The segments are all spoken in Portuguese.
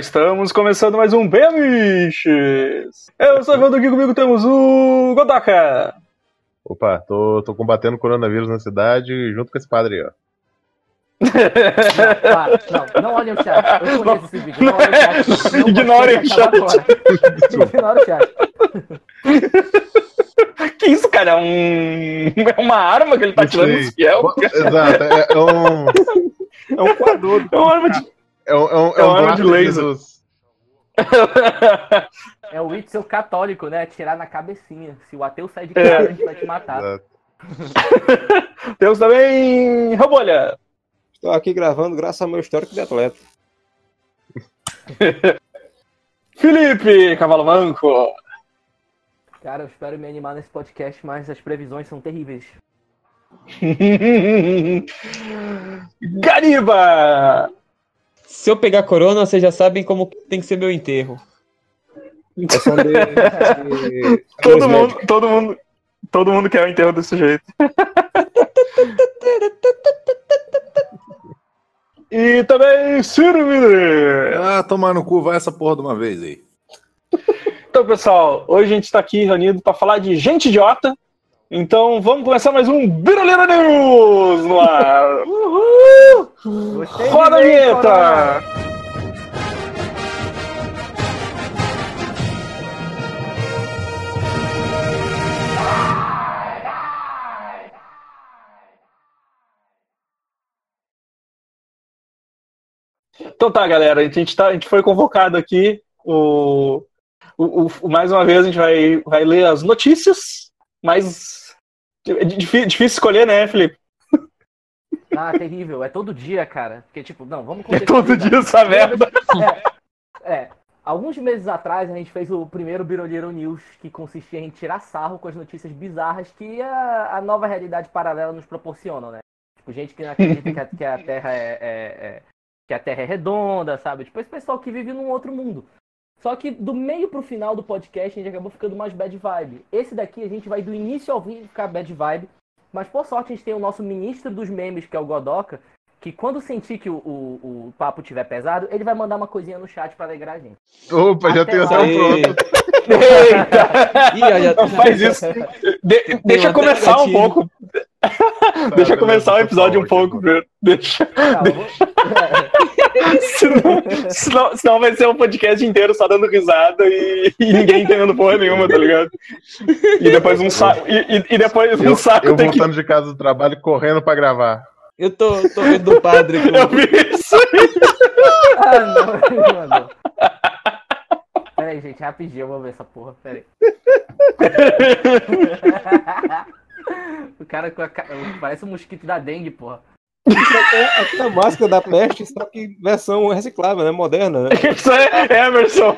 Estamos começando mais um Bemiches! Eu sou o Evandro aqui comigo temos o Godaka! Opa, tô, tô combatendo o coronavírus na cidade junto com esse padre aí, ó. Não, para, não, não olhem o chat. Eu conheço esse vídeo. Não olhem o chat. Não pode o chat. Ignora o chat. Que isso, cara? É, um... é uma arma que ele tá tirando dos fiel? Exato, é, é um. É um coador. É uma arma de... É um, é um, É é um arma braço de laser. Jesus. É o Itzel católico, né? Atirar na cabecinha. Se o ateu sair de É. casa, a gente vai te matar. Temos também Robolha. Estou aqui gravando graças ao meu histórico de atleta. Felipe Cavalo Manco. Cara, eu espero me animar nesse podcast, mas as previsões são terríveis. Gariba. Se eu pegar corona, vocês já sabem como tem que ser meu enterro. É som de, de- Todo mundo, todo mundo, todo mundo quer o enterro desse jeito. E também Ciro Miller. Ah, tomar no cu, vai essa porra de uma vez aí. Então, pessoal, hoje a gente está aqui reunido para falar de gente idiota. Então, vamos começar mais um Birolina News no ar. Uhul! Roda a vinheta! Então tá, galera, a gente, tá, a gente foi convocado aqui. O, o, o- mais uma vez a gente vai, vai ler as notícias, mas é difí- difícil escolher, né, Felipe? Ah, terrível. É todo dia, cara. Porque, tipo, não, vamos É todo contextualizar. dia essa merda. É, é. Alguns meses atrás a gente fez o primeiro Biroliro News, que consistia em tirar sarro com as notícias bizarras que a, a nova realidade paralela nos proporciona, né? Tipo, gente que não acredita que a, que a Terra é, é- é- que a Terra é redonda, sabe? Tipo, esse pessoal que vive num outro mundo. Só que do meio pro final do podcast a gente acabou ficando mais bad vibe. Esse daqui a gente vai do início ao fim ficar bad vibe. Mas por sorte a gente tem o nosso ministro dos memes, que é o Godoka, que quando sentir que o, o, o papo tiver pesado, ele vai mandar uma coisinha no chat pra alegrar a gente. Opa, já Até tenho até lá. um pronto. Eita! Ih, Não faz isso. De- deixa começar um pouco. deixa beleza, começar o tô episódio um pouco. pô. primeiro. Deixa. Não, eu vou- senão, senão, senão vai ser um podcast inteiro só dando risada e, e ninguém entendendo porra nenhuma, tá ligado? E depois um saco. E, e- e depois um Eu, saco eu tem que. voltando de casa do trabalho correndo pra gravar. Eu tô, tô vendo do padre Eu com. vi isso aí. Ah, não, mano. Pera aí, gente, rapidinho, eu vou ver essa porra, pera aí. o cara com a ca... parece um mosquito da dengue, porra. É aquela máscara da peste, só que versão reciclável, né? Moderna, né? Isso é Emerson.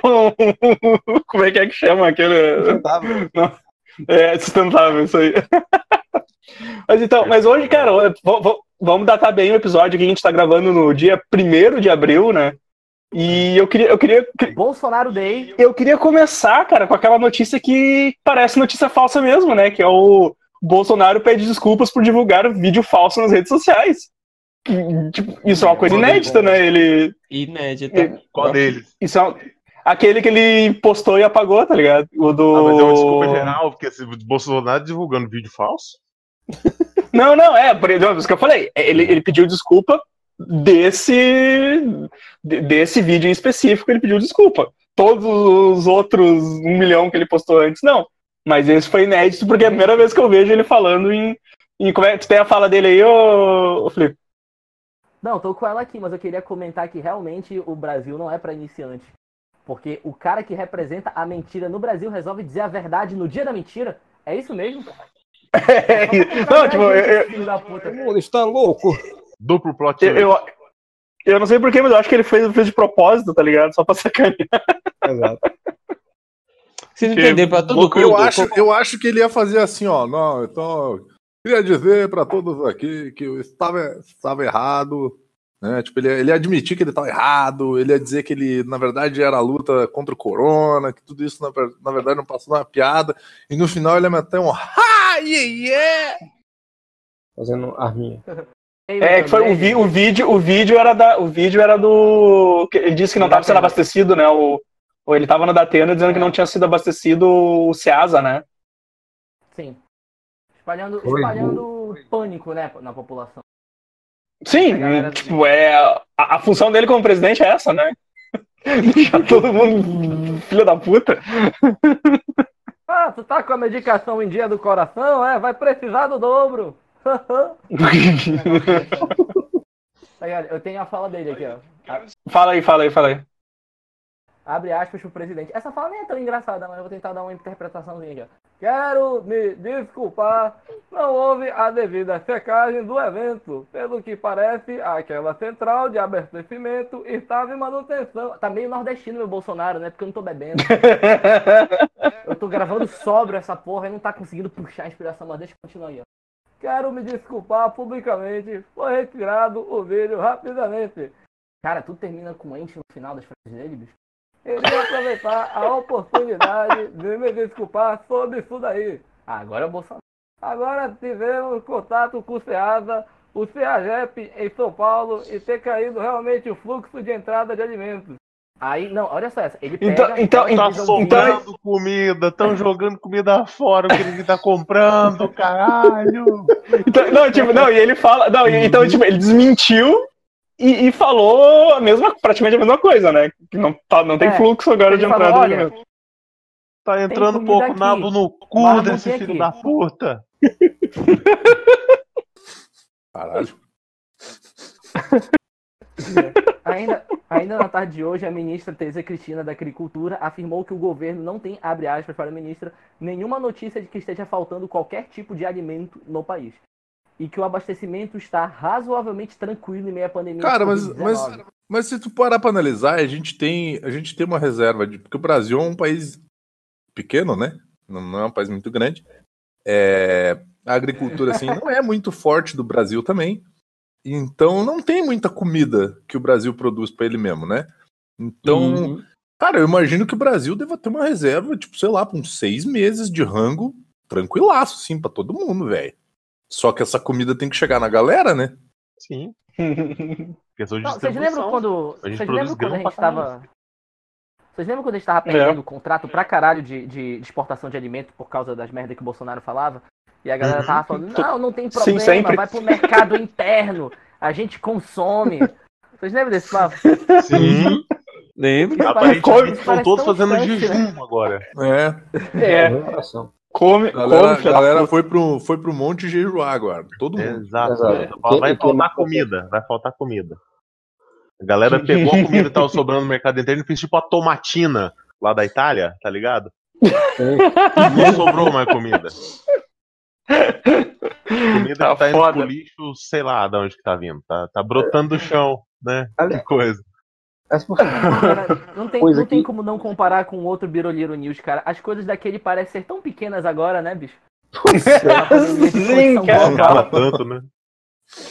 Como é que é que chama aquele. Sustentável. É, sustentável, isso aí. Mas então, mas hoje, cara, vamos datar bem o episódio que a gente tá gravando no dia 1 de abril, né? E eu queria, eu queria, Bolsonaro Day. eu queria começar, cara, com aquela notícia que parece notícia falsa mesmo, né? Que é o Bolsonaro pede desculpas por divulgar vídeo falso nas redes sociais. Tipo, isso é uma coisa inédita, né? Ele. Inédita. Qual deles? Isso é um- aquele que ele postou e apagou, tá ligado? O do. Ah, mas é uma desculpa geral, porque esse Bolsonaro divulgando vídeo falso? Não, não, é, por exemplo, que eu falei. É, Ele, ele pediu desculpa desse de- desse vídeo em específico, ele pediu desculpa. Todos os outros um milhão que ele postou antes, não. Mas esse foi inédito, porque é a primeira vez que eu vejo ele falando em. em como é, tu tem a fala dele aí, ô, ô Felipe? Não, tô com ela aqui, mas eu queria comentar que realmente o Brasil não é pra iniciante. Porque o cara que representa a mentira no Brasil resolve dizer a verdade no dia da mentira. É isso mesmo? Não, tipo, eu, eu, Filho da puta. O mundo está louco. Duplo plot eu, eu, eu não sei porquê, mas eu acho que ele fez, fez de propósito, tá ligado? Só pra sacanear. Exato. Vocês entenderam pra todo mundo. Eu acho, eu acho que ele ia fazer assim, ó. Não, então. Queria dizer pra todos aqui que eu estava, estava errado. Né? Tipo, ele, ele ia admitir que ele estava errado, ele ia dizer que ele, na verdade, era a luta contra o corona, que tudo isso, na, na verdade, não passou uma piada, e no final ele ia meter um ha, yeah, yeah! Fazendo arminha. É, que foi o, vi- o vídeo, o vídeo era da, o vídeo era do, ele disse que não estava sendo abastecido, né? O, ou ele estava no Datena dizendo que não tinha sido abastecido o Ceasa, né? Sim. Espalhando, espalhando pânico, né, na população. Sim, galera- tipo, é a, a função dele como presidente é essa, né? Deixar todo mundo filho da puta. Ah, tu tá com a medicação em dia do coração? É, vai precisar do dobro. Eu tenho a fala dele aqui, ó. fala aí, fala aí, fala aí. Abre aspas pro presidente. Essa fala nem é tão engraçada, mas eu vou tentar dar uma interpretaçãozinha aqui, ó. Quero me desculpar, não houve a devida checagem do evento. Pelo que parece, aquela central de abastecimento estava em manutenção. Tá meio nordestino meu Bolsonaro, né? Porque eu não tô bebendo. Eu tô gravando sóbrio essa porra e não tá conseguindo puxar a inspiração, mas deixa eu continuar aí, ó. Quero me desculpar publicamente. Foi retirado o vídeo rapidamente. Cara, tudo termina com ente no final das frases dele, bicho. Queria aproveitar a oportunidade de me desculpar sobre isso daí. Agora é o Bolsonaro. Agora tivemos contato com o Ceasa, o CEAGEP em São Paulo e ter caído realmente o fluxo de entrada de alimentos. Aí, não, olha só essa. Ele pega Então- então- Tá sobrando comida, estão jogando comida fora, o que ele tá comprando, caralho. Então, não, tipo, não, e ele fala. Não, então, tipo, ele desmentiu e, e falou a mesma, praticamente a mesma coisa, né? Que não, tá, não tem É, fluxo agora de falou, entrada de olha, alimento. Tá entrando um pouco aqui, nabo no cu desse filho aqui. da puta. Caralho. Ainda, ainda na tarde de hoje, a ministra Tereza Cristina da Agricultura afirmou que o governo não tem, abre aspas para a ministra, nenhuma notícia de que esteja faltando qualquer tipo de alimento no país. E que o abastecimento está razoavelmente tranquilo em meio à pandemia. Cara, mas, mas, Covid-19. mas se tu parar pra analisar, a gente tem, a gente tem uma reserva de. Porque o Brasil é um país pequeno, né? Não, é um país muito grande. É, a agricultura, assim, não é muito forte do Brasil também. Então não tem muita comida que o Brasil produz pra ele mesmo, né? Então, Uhum. cara, eu imagino que o Brasil deva ter uma reserva, tipo, sei lá, pra uns seis meses de rango tranquilaço, sim, pra todo mundo, velho. Só que essa comida tem que chegar na galera, né? Sim. Questão de Não, vocês lembram quando. A gente Vocês lembram quando a gente tava. Vocês lembram quando a gente tava É. perdendo contrato pra caralho de, de, de exportação de alimento por causa das merdas que o Bolsonaro falava? E a galera tava falando, não, não tem Sim, problema, sempre. vai pro mercado interno, a gente consome. Vocês lembram desse papo? Sim. Lembro. Aparentemente estão todos fazendo distante, né? jejum agora. É. É, coração. Come, A galera, come, galera foi, pro, foi pro monte jejuar agora. Todo mundo. Exato. Exato. Vai Quem- quem faltar comida, vai faltar comida. A galera pegou a comida que tava sobrando no mercado interno e fez tipo a tomatina lá da Itália, tá ligado? Não sobrou mais comida. Comida Tá que tá indo foda. pro lixo, sei lá de onde que tá vindo. Tá, tá brotando do chão, né? Que coisa. Cara, não tem, não tem que- como não comparar com outro Biroliro News, cara. As coisas daquele parecem ser tão pequenas agora, né, bicho? Sim, cara. Não fala tanto, né?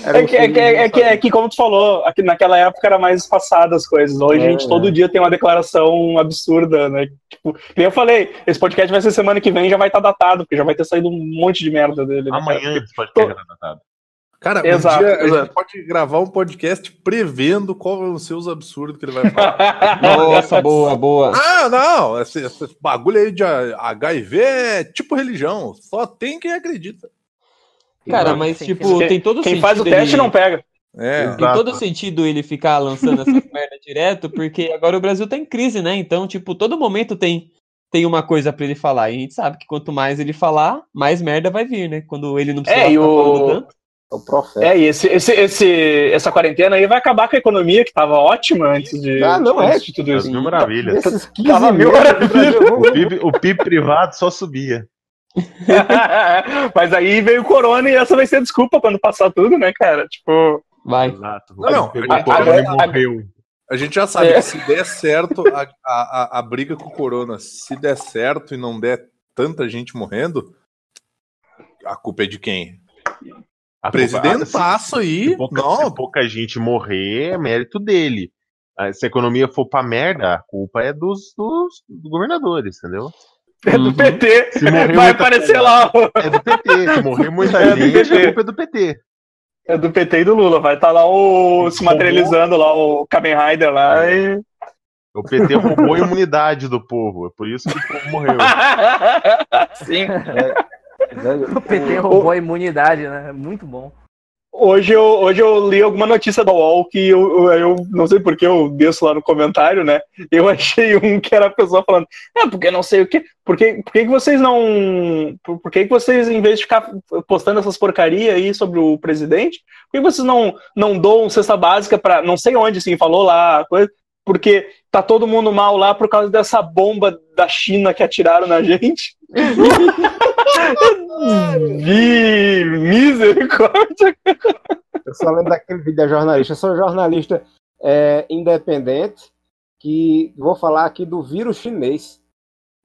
É que, é, que, é, que, é que, como tu falou, aqui naquela época era mais espaçada as coisas. Hoje a gente É. todo dia tem uma declaração absurda, né? Tipo, nem eu falei, esse podcast vai ser semana que vem já vai estar datado, porque já vai ter saído um monte de merda dele. né? Amanhã esse podcast já tá datado. Cara, Exato, um dia a exato. gente pode gravar um podcast prevendo qual vão ser os absurdos que ele vai falar. Nossa, boa, boa. ah, não! Esse, esse bagulho aí de HIV é tipo religião. Só tem quem acredita. Cara, mas sim, tipo, sim. tem todo Quem sentido. faz o teste ele- não pega. É. Exato. Tem todo sentido ele ficar lançando essa merda direto, porque agora o Brasil tá em crise, né? Então, tipo, todo momento tem tem uma coisa pra ele falar. E a gente sabe que quanto mais ele falar, mais merda vai vir, né? Quando ele não precisa É, e o- tanto. É o profeta. É, e esse, esse, esse, essa quarentena aí vai acabar com a economia, que tava ótima antes de, Ah, não é. antes de tudo isso. Mil maravilhas. Esses 15 Tava mil maravilhas. O PIB, o PIB privado só subia. Mas aí veio o corona e essa vai ser a desculpa quando passar tudo, né, cara? Tipo, Vai. Exato. Não, não, Pegou a- o corona e a- morreu. A gente já sabe É. que se der certo a, a, a, a briga com o Corona, se der certo e não der tanta gente morrendo, a culpa é de quem? A Presidentaço aí. Se pouca, Não, se pouca gente morrer, é mérito dele. Ah, Se a economia for pra merda, a culpa é dos, dos governadores, entendeu? é do Uhum. PT. Se morrer Vai aparecer lá. ó. É do PT. Se morrer muita É do gente, PT. a culpa é do PT. É do PT e do Lula. Vai estar lá o, se materializando lá, o Kamen Rider lá e. O PT roubou a imunidade do povo. É por isso que o povo morreu. Sim. Velho, O PT roubou a imunidade, né? Muito bom. Hoje eu, hoje eu li alguma notícia da UOL que eu, eu, eu não sei porque eu desço lá no comentário, né? Eu achei um que era a pessoa falando, é, porque não sei o quê. Por que, por que, que vocês não. Por, por que, que vocês, em vez de ficar postando essas porcaria aí sobre o presidente, por que vocês não, não doam cesta básica para não sei onde, assim, falou lá, coisa, porque tá todo mundo mal lá por causa dessa bomba da China que atiraram na gente. Vi, misericórdia. Eu só lembro daquele vídeo da jornalista. Eu sou jornalista é, independente que vou falar aqui do vírus chinês.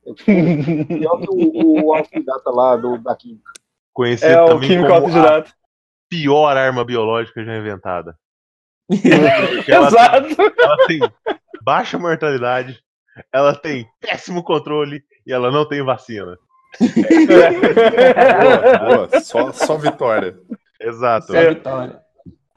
Pior que o, o autodidata lá do, daqui. Conhecido É o também químico como autodidata. pior arma biológica já inventada. Ela, Exato. ela tem baixa mortalidade, ela tem péssimo controle e ela não tem vacina. Boa, boa. Só, só vitória. Exato. Só É. vitória.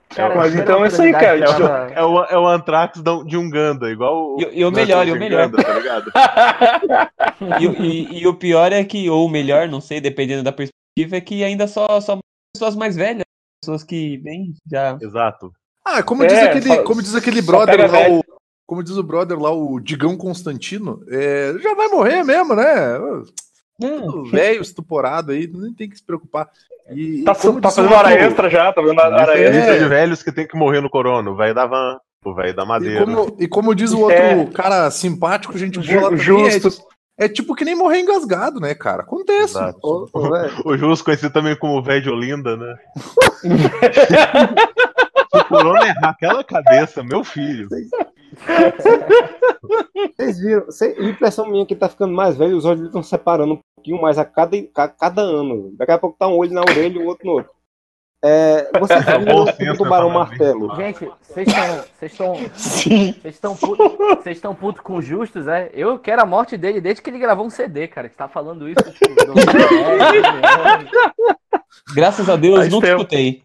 Cara, Mas então é isso aí, cara. tava- É o, é o Anthrax da- de Uganda, igual o. E, e o melhor, e o melhor. Uganda, tá ligado? E, o- e- e o pior é que, ou o melhor, não sei, dependendo da perspectiva, é que ainda só, só pessoas mais velhas, pessoas que bem já. Exato. Ah, como É, diz aquele, só- como diz aquele brother lá, velho. o, como diz o brother lá, o Digão Constantino, é, já vai morrer mesmo, né? Tudo velho, estuporado aí, nem tem que se preocupar. E, Tá, e tá diz fazendo o hora extra já, tá fazendo hora extra. lista de velhos que tem que morrer no corona. O velho da van, o velho da E madeira. como, e como diz o outro É. cara simpático, gente boa lá Ju- também, Justos. é, é tipo que nem morrer engasgado, né, cara? Acontece. Ô, velho, O Jus, conhecido também como o velho de Olinda, né? Se o corona errar aquela cabeça, meu filho. Vocês viram? Cê, impressão minha que tá ficando mais velho, os olhos estão separando um pouquinho mais a cada, a cada ano. Daqui a pouco tá um olho na orelha e o outro no outro. É, vocês viram senso, o tubarão né, martelo? Gente, vocês estão. Vocês estão. Sim. Vocês estão putos estão puto com o Justus, é? Eu quero a morte dele desde que ele gravou um CD, cara. Você tá falando isso. Tipo, 2010, 2011. Graças a Deus, Faz nunca tempo. escutei.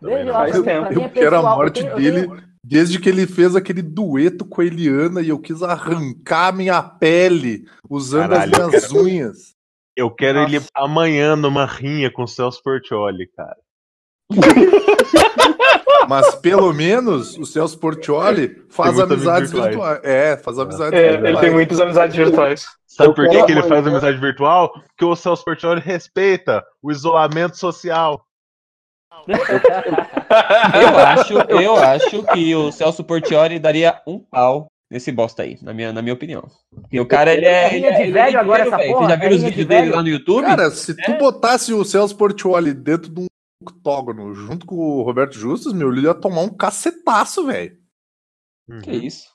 Desde lá, Faz tempo. mim é Eu quero a morte Eu tenho- eu dele tenho- desde que ele fez aquele dueto com a Eliana e eu quis arrancar minha pele usando Caralho, eu as minhas unhas. Eu quero ele amanhã numa rinha com o Celso Portioli, cara. Mas pelo menos o Celso Portioli faz amizades virtuais. virtuais. É, faz amizades É, virtuais. ele tem muitas amizades virtuais. Sabe Eu por que, quero que ele faz amizade virtual? Porque o Celso Portioli respeita o isolamento social. Eu acho, eu acho que o Celso Portioli daria um pau nesse bosta aí, na minha, na minha opinião. Porque o cara, ele é. É ele de ele velho é agora, inteiro, essa velho. porra? Você já É viu os rinha de vídeos dele velho? lá no YouTube? Cara, se tu botasse o Celso Portioli dentro de um octógono junto com o Roberto Justus, meu, ele ia tomar um cacetaço, velho. Que isso?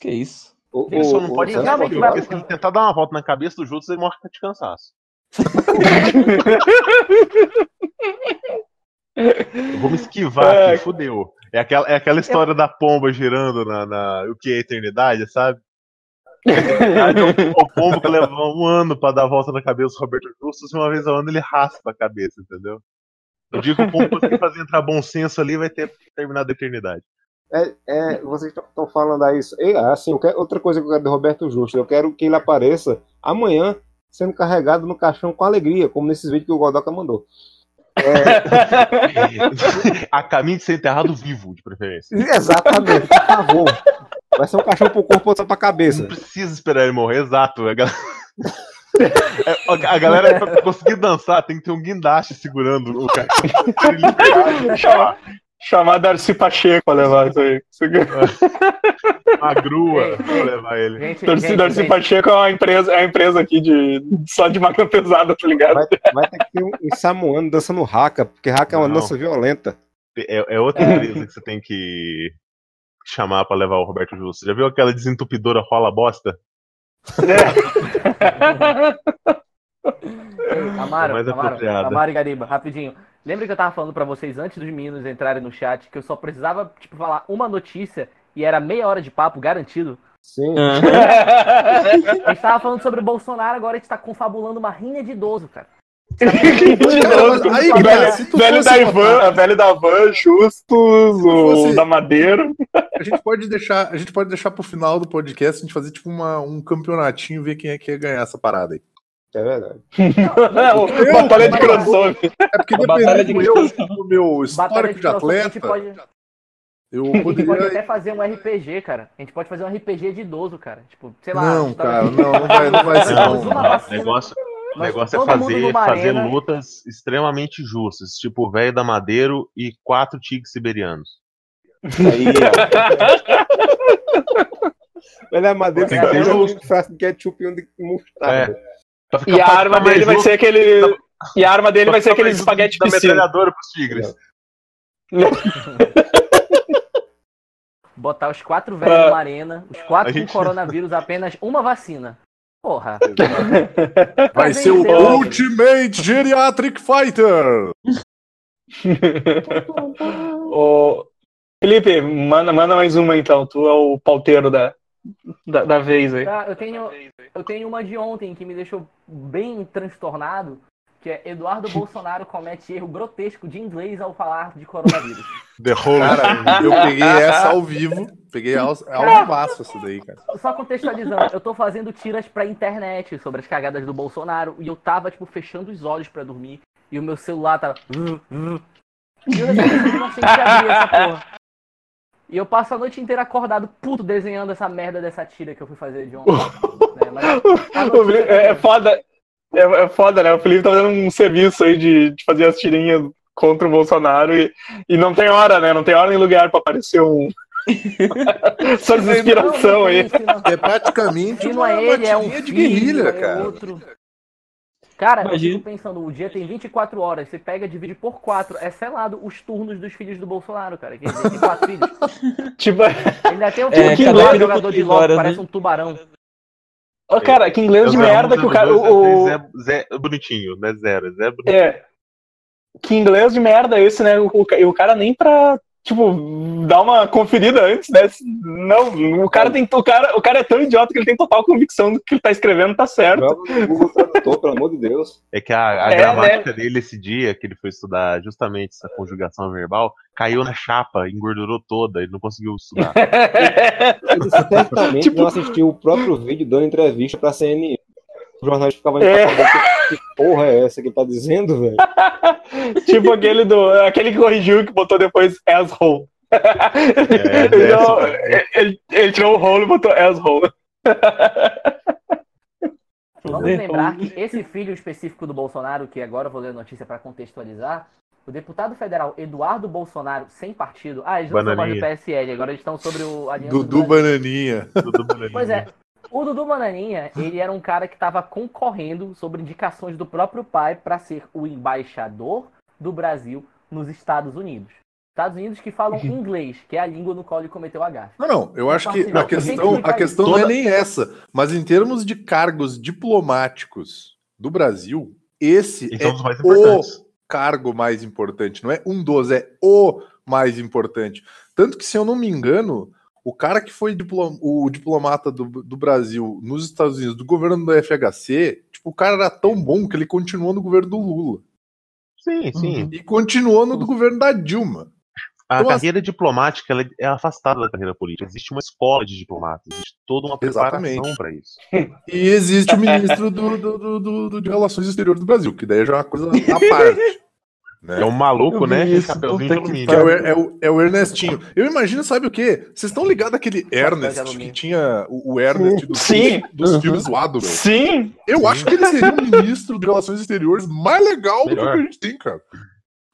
Que isso? O- Ele só o- não o pode realmente frio, vai- porque se ele tentar dar uma volta na cabeça do Jutsu, ele morre de cansaço. Eu vou me esquivar É. aqui, fudeu. É aquela, é aquela história da pomba girando na, na- o que é a eternidade, sabe? É o, pombo que leva um ano pra dar a volta na cabeça do Roberto Justus e uma vez ao ano ele raspa a cabeça, entendeu? Eu digo que o pombo conseguir fazer entrar bom senso ali vai ter terminado a eternidade. É, é, vocês estão falando aí isso. E, assim, eu quero- outra coisa que eu quero do Roberto Justo, eu quero que ele apareça amanhã sendo carregado no caixão com alegria, como nesses vídeos que o Godoka mandou. a caminho de ser enterrado vivo, de preferência. Exatamente, por favor. Vai ser um caixão pro corpo, outra pra cabeça. Não precisa esperar ele morrer, exato. A galera, É, a- galera pra conseguir dançar tem que ter um guindaste segurando o cara. Chama- Chamar Darcy Pacheco pra levar isso aí. Uma grua pra levar ele. Gente, Darcy, gente, Darcy gente, Pacheco é uma empresa, é uma empresa aqui de, só de máquina pesada, tá ligado? Vai, vai ter que ter um, um samoano dançando raca, porque raca é uma Não. dança violenta. É, é outra empresa que você tem que chamar pra levar o Roberto Justo. Já viu aquela desentupidora rola bosta? Ei, Amaro, É Amaro. Amaro e Gariba, rapidinho. Lembra que eu tava falando pra vocês antes dos meninos entrarem no chat que eu só precisava, tipo, falar uma notícia e era meia hora de papo garantido? Sim. A gente tava falando sobre o Bolsonaro, agora a gente tá confabulando uma rinha de idoso, cara. Aí, velho, se tu velho fosse da Ivan, velho da Van, Justus, o da Madeira. A gente pode deixar, a gente pode deixar pro final do podcast a gente fazer tipo uma, um campeonatinho, ver quem é que ia ganhar essa parada aí. É verdade. o Batalha de crossover. É porque batalha de dependendo eu, do meu Batalha histórico de de atleta, gente pode, eu a gente pode poderia... até fazer um RPG, cara. A gente pode fazer um RPG de idoso, cara. Tipo, sei lá. Não, cara, não, não vai, não vai ser Não, não. não. O negócio, o negócio é fazer, fazer arena. lutas extremamente justas, tipo o velho da Madeiro e quatro tigres siberianos. Aí, ó. Ele é madeira, Tem que ser pega um de ketchup e um de mostarda. Ficar- E a arma dele vai ser aquele. E a arma dele vai ser aquele espaguete da piscina. metralhadora pros tigres. Botar os quatro velhos Ah. numa arena, os quatro gente- com coronavírus, apenas uma vacina. Porra. Vai ser o venceu. Ultimate Geriatric Fighter! Ô, Felipe, manda, manda mais uma então. Tu é o pauteiro da, da, da vez aí. Tá, eu tenho, eu tenho uma de ontem que me deixou bem transtornado, que é Eduardo Bolsonaro comete erro grotesco de inglês ao falar de coronavírus. The Whole Cara, eu peguei essa ao vivo, peguei ao, ao vivaço essa daí, cara. Só contextualizando, eu tô fazendo tiras pra internet sobre as cagadas do Bolsonaro e eu tava, tipo, fechando os olhos pra dormir e o meu celular tava. E eu não achei que abrir essa porra. E eu passo a noite inteira acordado, puto, desenhando essa merda dessa tira que eu fui fazer de ontem. né? Mas notícia- É, é foda. É, é foda, né? O Felipe tá fazendo um serviço aí de, de fazer as tirinhas contra o Bolsonaro e, e não tem hora, né? Não tem hora nem lugar pra aparecer um. Só desinspiração aí. É praticamente uma é ele, é um de filho, guerrilha, é cara. outro. Cara, Imagina. eu fico pensando, o dia tem 24 horas, você pega, divide por 4, é selado os turnos dos filhos do Bolsonaro, cara. Que tem quatro filhos. Tipo, Ele ainda tem um É, que é jogador com de LOL, parece né? um tubarão. Ô, cara, que inglês de Eu merda que o cara. O, o- Zé, Zé bonitinho, né? Zero. Zé bonitinho. é. Que inglês de merda esse, né? O, o, e o cara nem pra, tipo, dar uma conferida antes, né? Não, o cara tem. O cara, o cara é tão idiota que ele tem total convicção do que ele tá escrevendo tá certo. Joga no Google Tradutor, pelo amor de Deus. É que a, a É, gramática dele esse dia, que ele foi estudar justamente essa conjugação verbal, caiu na chapa, engordurou toda, ele não conseguiu estudar. Ele certamente Tipo- não assistiu o próprio vídeo dando entrevista pra CNN. O jornalista ficava É. ali que, que porra é essa que ele tá dizendo, velho. tipo aquele do. Aquele que corrigiu que botou depois asshole. É, ele, é, não- ele- ele tirou o rolo e botou asshole. Vamos lembrar que esse filho específico do Bolsonaro, que agora eu vou ler a notícia para contextualizar, o deputado federal Eduardo Bolsonaro, sem partido. Ah, eles não são mais do Bananinha. PSL, agora eles estão sobre o Dudu. Bananinha. tudo bonitinho. Pois é, o Dudu Bananinha, ele era um cara que estava concorrendo sobre indicações do próprio pai para ser o embaixador do Brasil nos Estados Unidos. Estados Unidos que falam inglês, que é a língua no qual ele cometeu a gafe. Não, não, eu acho que Não, a que questão, a questão não é nem essa, mas em termos de cargos diplomáticos do Brasil, esse Então, é os mais o cargo mais importante, não é um dos, é o mais importante. Tanto que, se eu não me engano, o cara que foi diplo- o diplomata do, do Brasil nos Estados Unidos, do governo do FHC, tipo, o cara era tão bom que ele continuou no governo do Lula. Sim, sim. E continuou no do governo da Dilma. A Então, carreira diplomática ela é afastada da carreira política. Existe uma escola de diplomatas, existe toda uma preparação para isso. E existe o ministro do, do, do, do- do- de Relações Exteriores do Brasil, que daí já é uma coisa à parte. né? É um maluco, né? Chapeuzinho de alumínio. Que é o, Er- é, o, é o Ernestinho. Eu imagino, sabe o quê? Vocês estão ligados àquele Ernest alumínio. que tinha o, o Ernest dos, Sim. dos Uhum. filmes zoado, meu? Sim! Eu acho que ele seria o ministro de Relações Exteriores mais legal do que Melhor. a gente tem, cara.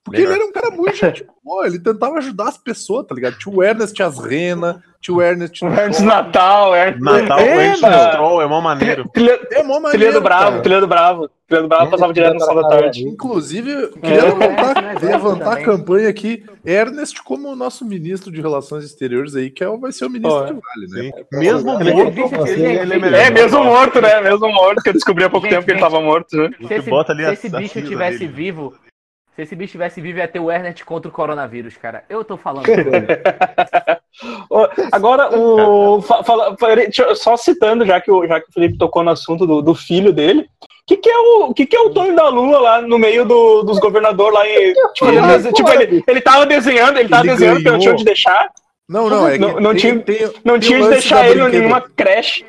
Porque Melhor. ele era um cara muito gente boa, ele tentava ajudar as pessoas, tá ligado? Tinha o Ernest Asrena, tinha o Ernest. Do Natal, é. Natal, é, o Ernst mano. Stroll é mó maneiro. Trilha, É mó trilha maneiro, do Bravo, cara. trilha do Bravo. Trilha do Bravo passava direto no Sal da Tarde. Inclusive, eu É. queria levantar, É, levantar a campanha aqui. Ernest como nosso ministro de Relações Exteriores aí, que é, o- vai ser o ministro que vale, né? Sim. Mesmo morto, é melhor. É, mesmo morto, né? Mesmo morto, que eu descobri há pouco Gente, tempo que ele tava morto, né? Se esse, bota ali se a- esse a bicho tivesse vivo, se esse bicho tivesse vivo, ia ter o Ernest contra o coronavírus, cara. Eu tô falando. Agora, o. fa- fala- só citando, já que, o, já que o Felipe tocou no assunto do, do filho dele, que, que, é o, que, que é o Tony da Lua lá no meio do, dos governadores lá em. Tipo, ele, tipo, ele, ele tava desenhando, ele tava Ele desenhando que não tinha ganhou. onde deixar. Não, não, é que Não- não tem- tinha- tem- Não tem tinha o onde lance deixar ele em nenhuma creche.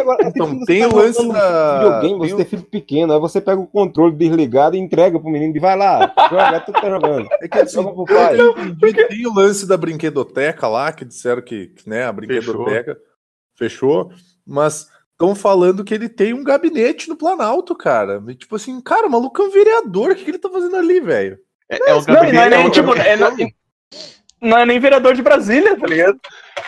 Agora, Então, você tem tá o lance da- Videogame, você tem filho pequeno, aí você pega o controle desligado e entrega pro menino e vai lá, joga, tu tá jogando. É que assim, pro pai. eu entendi, tem o lance da brinquedoteca lá, que disseram que que, né, a brinquedoteca fechou, mas estão falando que ele tem um gabinete no Planalto, cara. E, tipo assim, cara, o maluco é um vereador, o que, que ele tá fazendo ali, velho? É, é um Não, e não é gabinete, é nem, um tipo, gabinete- é, não, é nem vereador de Brasília, tá ligado?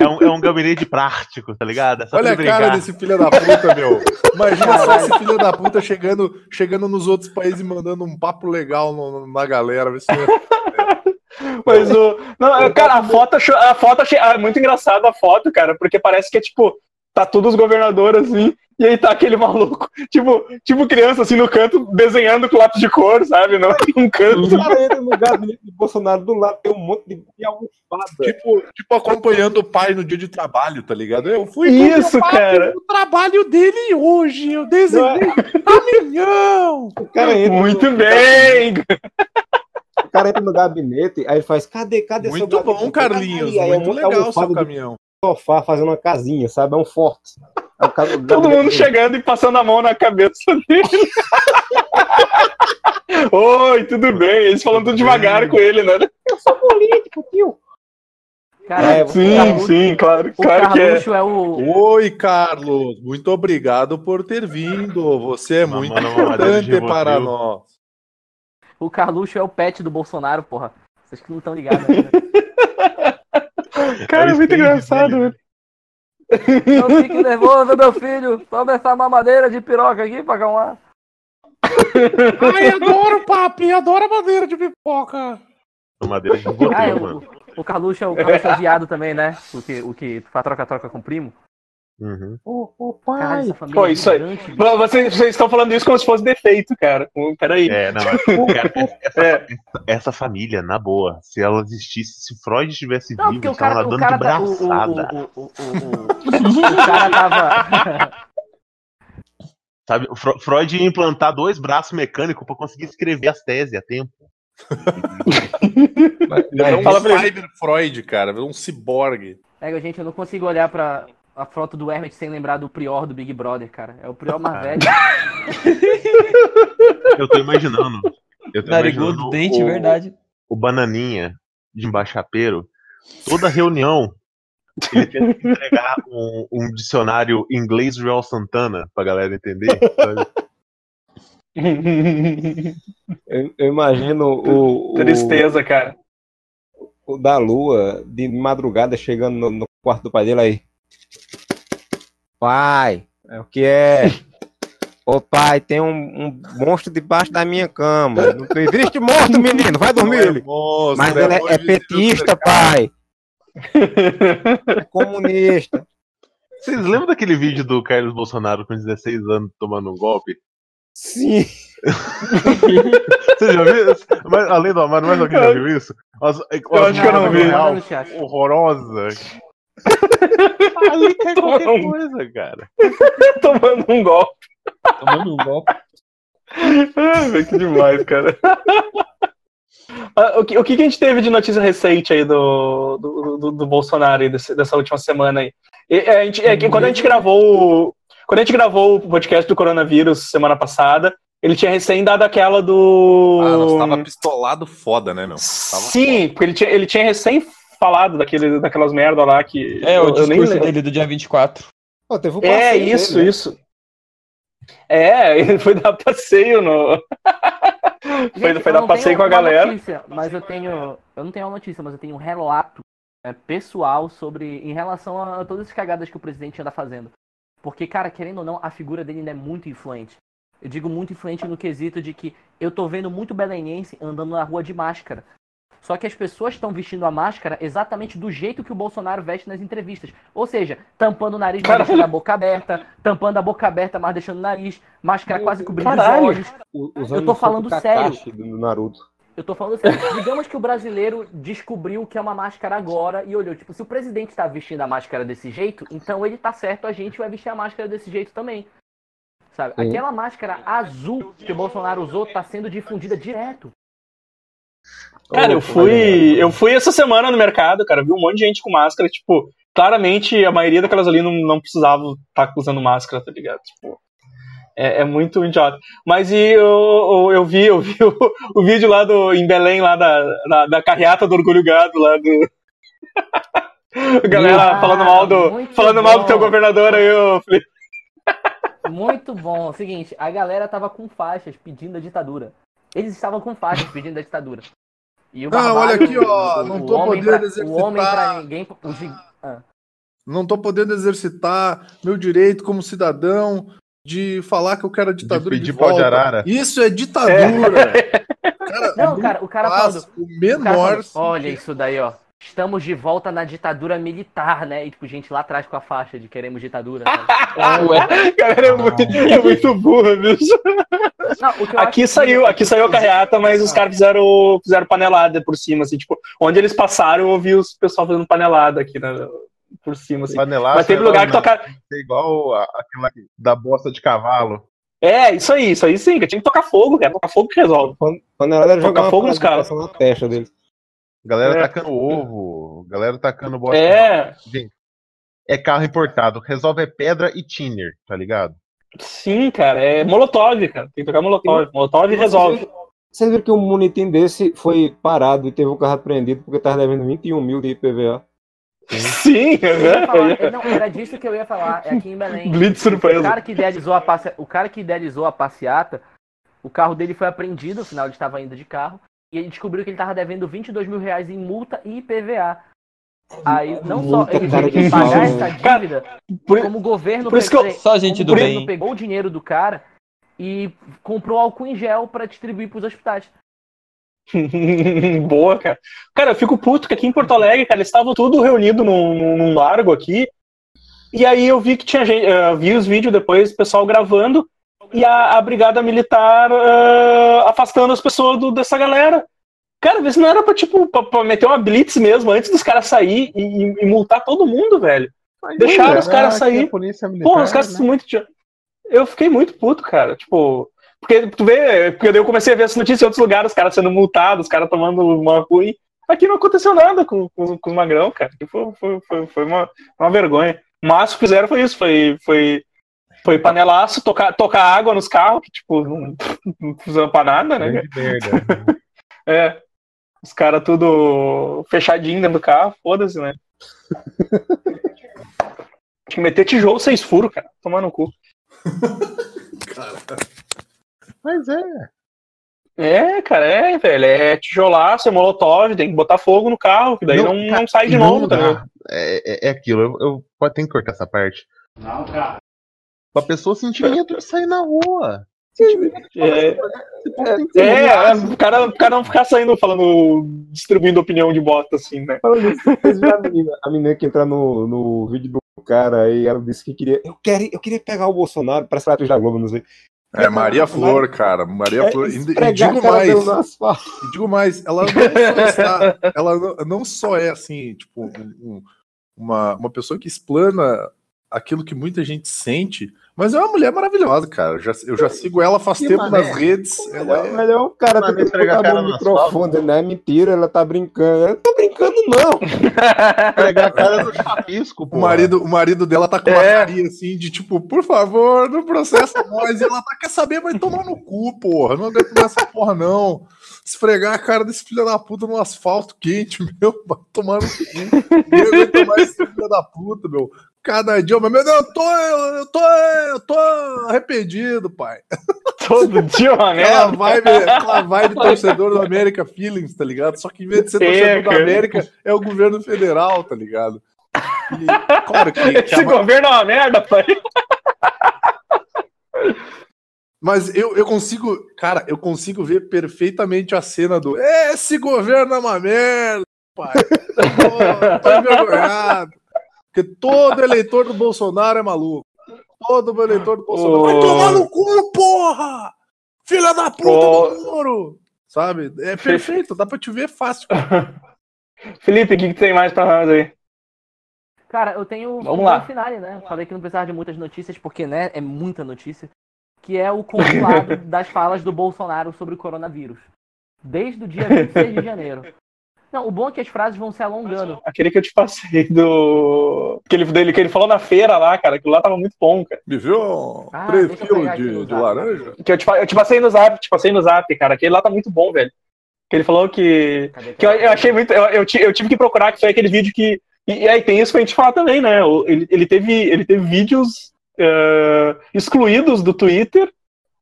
é um- é um gabinete prático, tá ligado? É só Olha a pra cara brigar. desse filho da puta, meu. Imagina só esse filho da puta chegando, chegando nos outros países e mandando um papo legal no- na galera. Vê se... Mas o. Não, cara, a foto, a foto achei é muito engraçada a foto, cara, porque parece que é tipo, tá todos os governadores assim, e aí tá aquele maluco, tipo, tipo criança assim no canto, desenhando com lápis de cor, sabe? Não, um canto. O cara entra no gabinete do Bolsonaro, do lado tem um monte de, de almofada. tipo, tipo, acompanhando o pai no dia de trabalho, tá ligado? Eu fui Isso, cara. no trabalho dele hoje. Eu desenhei é? um milhão. O cara entra, Muito no, bem! o cara entra no gabinete, aí ele faz, cadê, cadê seu Muito gabinete? bom, Carlinhos. Aí Muito de legal almofada seu de caminhão. Sofá fazendo uma casinha, sabe? É um forte. Aí o cara- o Todo mundo chegando e passando a mão na cabeça dele. Oi, tudo bem? Eles falando tudo devagar com ele, né? Cara, É, Sim, Carluxo- sim, claro, O claro que é. Carluxo é o. Oi, Carlos. Muito obrigado por ter vindo. Você é muito importante para nós. O Carluxo é o pet do Bolsonaro, porra. Vocês que não estão ligados ainda. Cara, é muito engraçado, velho. Não fique nervoso, meu filho. Toma essa mamadeira de piroca aqui pra acalmar. Ai, adoro, papi. Adoro a madeira de pipoca. Madeira de Ah, é, mano. o, o Carluxo é o Carluxo é viado também, né? O que, o que faz troca-troca com o primo. Uhum. Pai, família Pô, é isso aí. Vocês, vocês estão falando isso como se fosse defeito, cara. Peraí. É, não, cara, essa, É. essa família, na boa, se ela existisse, se Freud estivesse Não, vivo, estava cara, o cara, de tá, o, o, o, braçada. o, o, o, o- o cara tava. Sabe, Freud ia implantar dois braços mecânicos pra conseguir escrever as teses a tempo. É um. Cyber Freud, cara. Um ciborgue. É, gente, eu não consigo olhar pra a foto do Hermet sem lembrar do Prior do Big Brother, cara. É o Prior mais velho. Eu tô imaginando. Eu tô Narigudo, imaginando dente, o, verdade. o Bananinha de embaixapeiro. Toda reunião, ele tenta entregar um, um dicionário inglês Real Santana pra galera entender. sabe? eu, eu imagino o, o, Tristeza, cara. o da lua de madrugada chegando no, no quarto do pai dele aí. Pai, é o que é? Ô pai, tem um, um monstro debaixo da minha cama. Não tem- Existe morto, menino, vai dormir. ele. monstro, Mas ele é, é petista, pai. É comunista. Vocês lembram daquele vídeo do Carlos Bolsonaro com 16 anos tomando um golpe? Sim. Você já viu? Mas, além do Amaro, mais alguém já viu isso? As, Eu acho que eu não vi. real horrorosa. Ali cai qualquer coisa, cara. Tomando um golpe. Tomando um golpe. Ai, velho, que demais, cara. Ah, O que, o que a gente teve de notícia recente aí do, do, do- do Bolsonaro aí, desse- dessa última semana aí? E, é, a gente- é que quando a gente gravou o- quando a gente gravou o podcast do coronavírus semana passada, ele tinha recém dado aquela do. Ah, nós tava pistolado foda, né, meu? Tava Sim, porque ele tinha, ele tinha recém falado daquele, daquelas merda lá que. É, o eu, eu nem discurso dele do dia 24. Pô, teve o É, passeio dele, isso, né? isso. É, ele foi dar passeio no. foi, Gente, foi eu dar passeio com a galera. Notícia, mas eu tenho. Eu não tenho uma notícia, mas eu tenho um relato é, pessoal sobre. em relação a todas as cagadas que o presidente anda fazendo. Porque, cara, querendo ou não, a figura dele ainda é muito influente. Eu digo muito influente no quesito de que eu tô vendo muito belenense andando na rua de máscara. Só que as pessoas estão vestindo a máscara exatamente do jeito que o Bolsonaro veste nas entrevistas. Ou seja, tampando o nariz, mas Caralho. deixando a boca aberta, tampando a boca aberta, mas deixando o nariz, máscara quase cobrindo Caralho. os olhos. Eu tô falando sério. Do Naruto. Eu tô falando assim, digamos que o brasileiro descobriu que é uma máscara agora e olhou, tipo, se o presidente tá vestindo a máscara desse jeito, então ele tá certo, a gente vai vestir a máscara desse jeito também. Sabe? Sim. Aquela máscara azul que o Bolsonaro usou tá sendo difundida direto. Cara, eu fui, eu fui essa semana no mercado, cara, vi um monte de gente com máscara, tipo, claramente a maioria daquelas ali não, não precisava estar usando máscara, tá ligado? Tipo, é, é muito idiota. Mas e eu, eu, eu vi, eu vi o, o vídeo lá do, em Belém, lá da, da, da carreata do Orgulho Gado, lá do. A galera Ah, falando mal do. Falando mal do teu governador aí, ô Felipe. Muito bom. Seguinte, a galera tava com faixas pedindo a ditadura. Eles estavam com faixas pedindo a ditadura. E o Não, Barbalho, olha aqui, ó, o- não tô podendo pra- O homem exercitar. pra ninguém. O gi- ah. Não tô podendo exercitar meu direito como cidadão de falar que eu quero a ditadura de, pedir pau de volta. arara. Isso é ditadura. Cara, Não, cara, o cara faz falando. o o cara menor. Olha isso daí, ó. Estamos de volta na ditadura militar, né? E tipo, gente lá atrás com a faixa de queremos ditadura. sabe? Ué, Galera, é muito, é muito burra, bicho. Não, Aqui saiu, que- aqui saiu a carreata, mas os caras fizeram, fizeram panelada por cima, assim, tipo, onde eles passaram, eu ouvi os pessoal fazendo panelada aqui, né, por cima, assim. Panelaço Mas teve lugar que tocaram. É igual aquela da bosta de cavalo. É, isso aí, isso aí sim, que tinha que tocar fogo, cara. Tocar fogo que resolve. Panelada era jogar fogo nos caras. pressão na testa deles. Galera É. tacando ovo, galera tacando bosta. É, Gente, é carro importado. Resolve é pedra e thinner, tá ligado? Sim, cara. É Molotov, cara. Tem que tocar Molotov. Molotov resolve. Vocês viram que um monitim desse foi parado e teve o carro apreendido porque tava devendo 21 mil de IPVA. Sim, falar- é. não, era disso que eu ia falar. É aqui em Belém. Blitz O surpresa. cara que idealizou a passe... o cara que idealizou a passeata, o carro dele foi apreendido, afinal ele estava indo de carro, e ele descobriu que ele estava devendo 22 mil reais em multa e IPVA. Aí não só ele cara, teve que pagar essa dívida, Por- como o governo, por isso que eu- só gente do bem. pegou o dinheiro do cara e comprou álcool em gel para distribuir para os hospitais. Boa, cara. Cara, eu fico puto que aqui em Porto Alegre, cara, eles estavam tudo reunido num, num- largo aqui. E aí eu vi que tinha gente, eh, vi os vídeos depois, o pessoal gravando, e a, a brigada militar eh, afastando as pessoas do- dessa galera. Cara, vê se não era pra, tipo, pra, pra meter uma blitz mesmo, antes dos caras sair e, e- e multar todo mundo, velho. Deixaram Mas, os caras né, sair. militar, Porra, os caras né? são muito. Eu fiquei muito puto, cara. Tipo. Porque tu vê, porque eu comecei a ver essa notícia em outros lugares, os caras sendo multados, os caras tomando uma ruim. Aqui não aconteceu nada com, com, com os magrão, cara. Aqui Foi, foi, foi, foi uma, uma vergonha. O máximo que fizeram foi isso, foi, foi, foi panelaço, tocar, tocar água nos carros, que tipo, não, não funciona pra nada, né? cara? Merda. É. Os caras tudo fechadinho dentro do carro, foda-se, né? Tinha que meter tijolo seis furos, cara. Tomar no cu. Mas é. É, cara, é, velho. É tijolaço, é molotov, tem que botar fogo no carro, que daí não, não, cara, sai de não novo, tá ligado? É, é, é aquilo, eu, eu pode ter que cortar essa parte. Não, cara. Pra pessoa sentir medo de sair na rua. É, que ser é, é, máximo. o cara, o cara não ficar saindo falando, distribuindo opinião de bota, assim, né? A menina, a menina que entra no, no vídeo do cara aí, ela disse que queria. Eu, quero, eu queria pegar o Bolsonaro, parece que atriz da Globo, não sei. É Maria Flor, cara. Maria É, Flor. E, e digo mais. E digo mais, ela não só, está- ela não, não só é assim, tipo, um- uma, uma pessoa que explana aquilo que muita gente sente, mas é uma mulher maravilhosa, cara. Eu já, eu já sigo ela faz Que tempo mané. nas redes. Ela Melhor, é- melhor o cara esfregar botar a no microfone, né? Mentira, ela tá brincando. Ela não tá brincando, não. Pegar a cara do chapisco, o, pô. marido, o marido dela tá com uma É. carinha assim de tipo, por favor, não processa nós. E ela tá, quer saber, vai tomar no cu, porra. Não aguento mais essa porra, não. Esfregar a cara desse filho da puta no asfalto quente, meu, vai tomar no cu. Ninguém aguenta mais esse filho da puta, meu. Cada dia, meu, meu Deus, eu tô, eu tô, eu tô arrependido, pai. Todo dia uma Aquela vibe, aquela vibe torcedor do América Feelings, tá ligado? Só que em vez de ser É, torcedor do. América, é o governo federal, tá ligado? E, claro que, que Esse a ma- governo é uma merda, pai. mas eu, eu consigo, cara, eu consigo ver perfeitamente a cena do esse governo é uma merda, pai. Pô, tô envergonhado. Porque todo eleitor do Bolsonaro é maluco. Todo eleitor do Bolsonaro. Vai Ô. tomar no cu, porra! Filha da puta Ô. do muro! Sabe? É perfeito, dá pra te ver fácil. Felipe, o que, que tem mais pra nós aí? Cara, eu tenho Vamos um lá. finale, né? Falei que não precisava de muitas notícias, porque, né, é muita notícia. que é o compilado das falas do Bolsonaro sobre o coronavírus. Desde o dia 26 de janeiro. Não, o bom é que as frases vão se alongando. Aquele que eu te passei do. Aquele dele que ele falou na feira lá, cara. Aquilo lá tava muito bom, cara. Me viu Ah, de, de laranja? Que eu te, eu te passei no zap, te passei no zap, cara. Aquele lá tá muito bom, velho. Que ele falou que. Cadê Que eu, eu achei muito. Eu, eu, eu tive que procurar, que foi aquele vídeo que. E, e aí tem isso pra gente falar também, né? Ele, ele, teve, ele teve vídeos eh, excluídos do Twitter,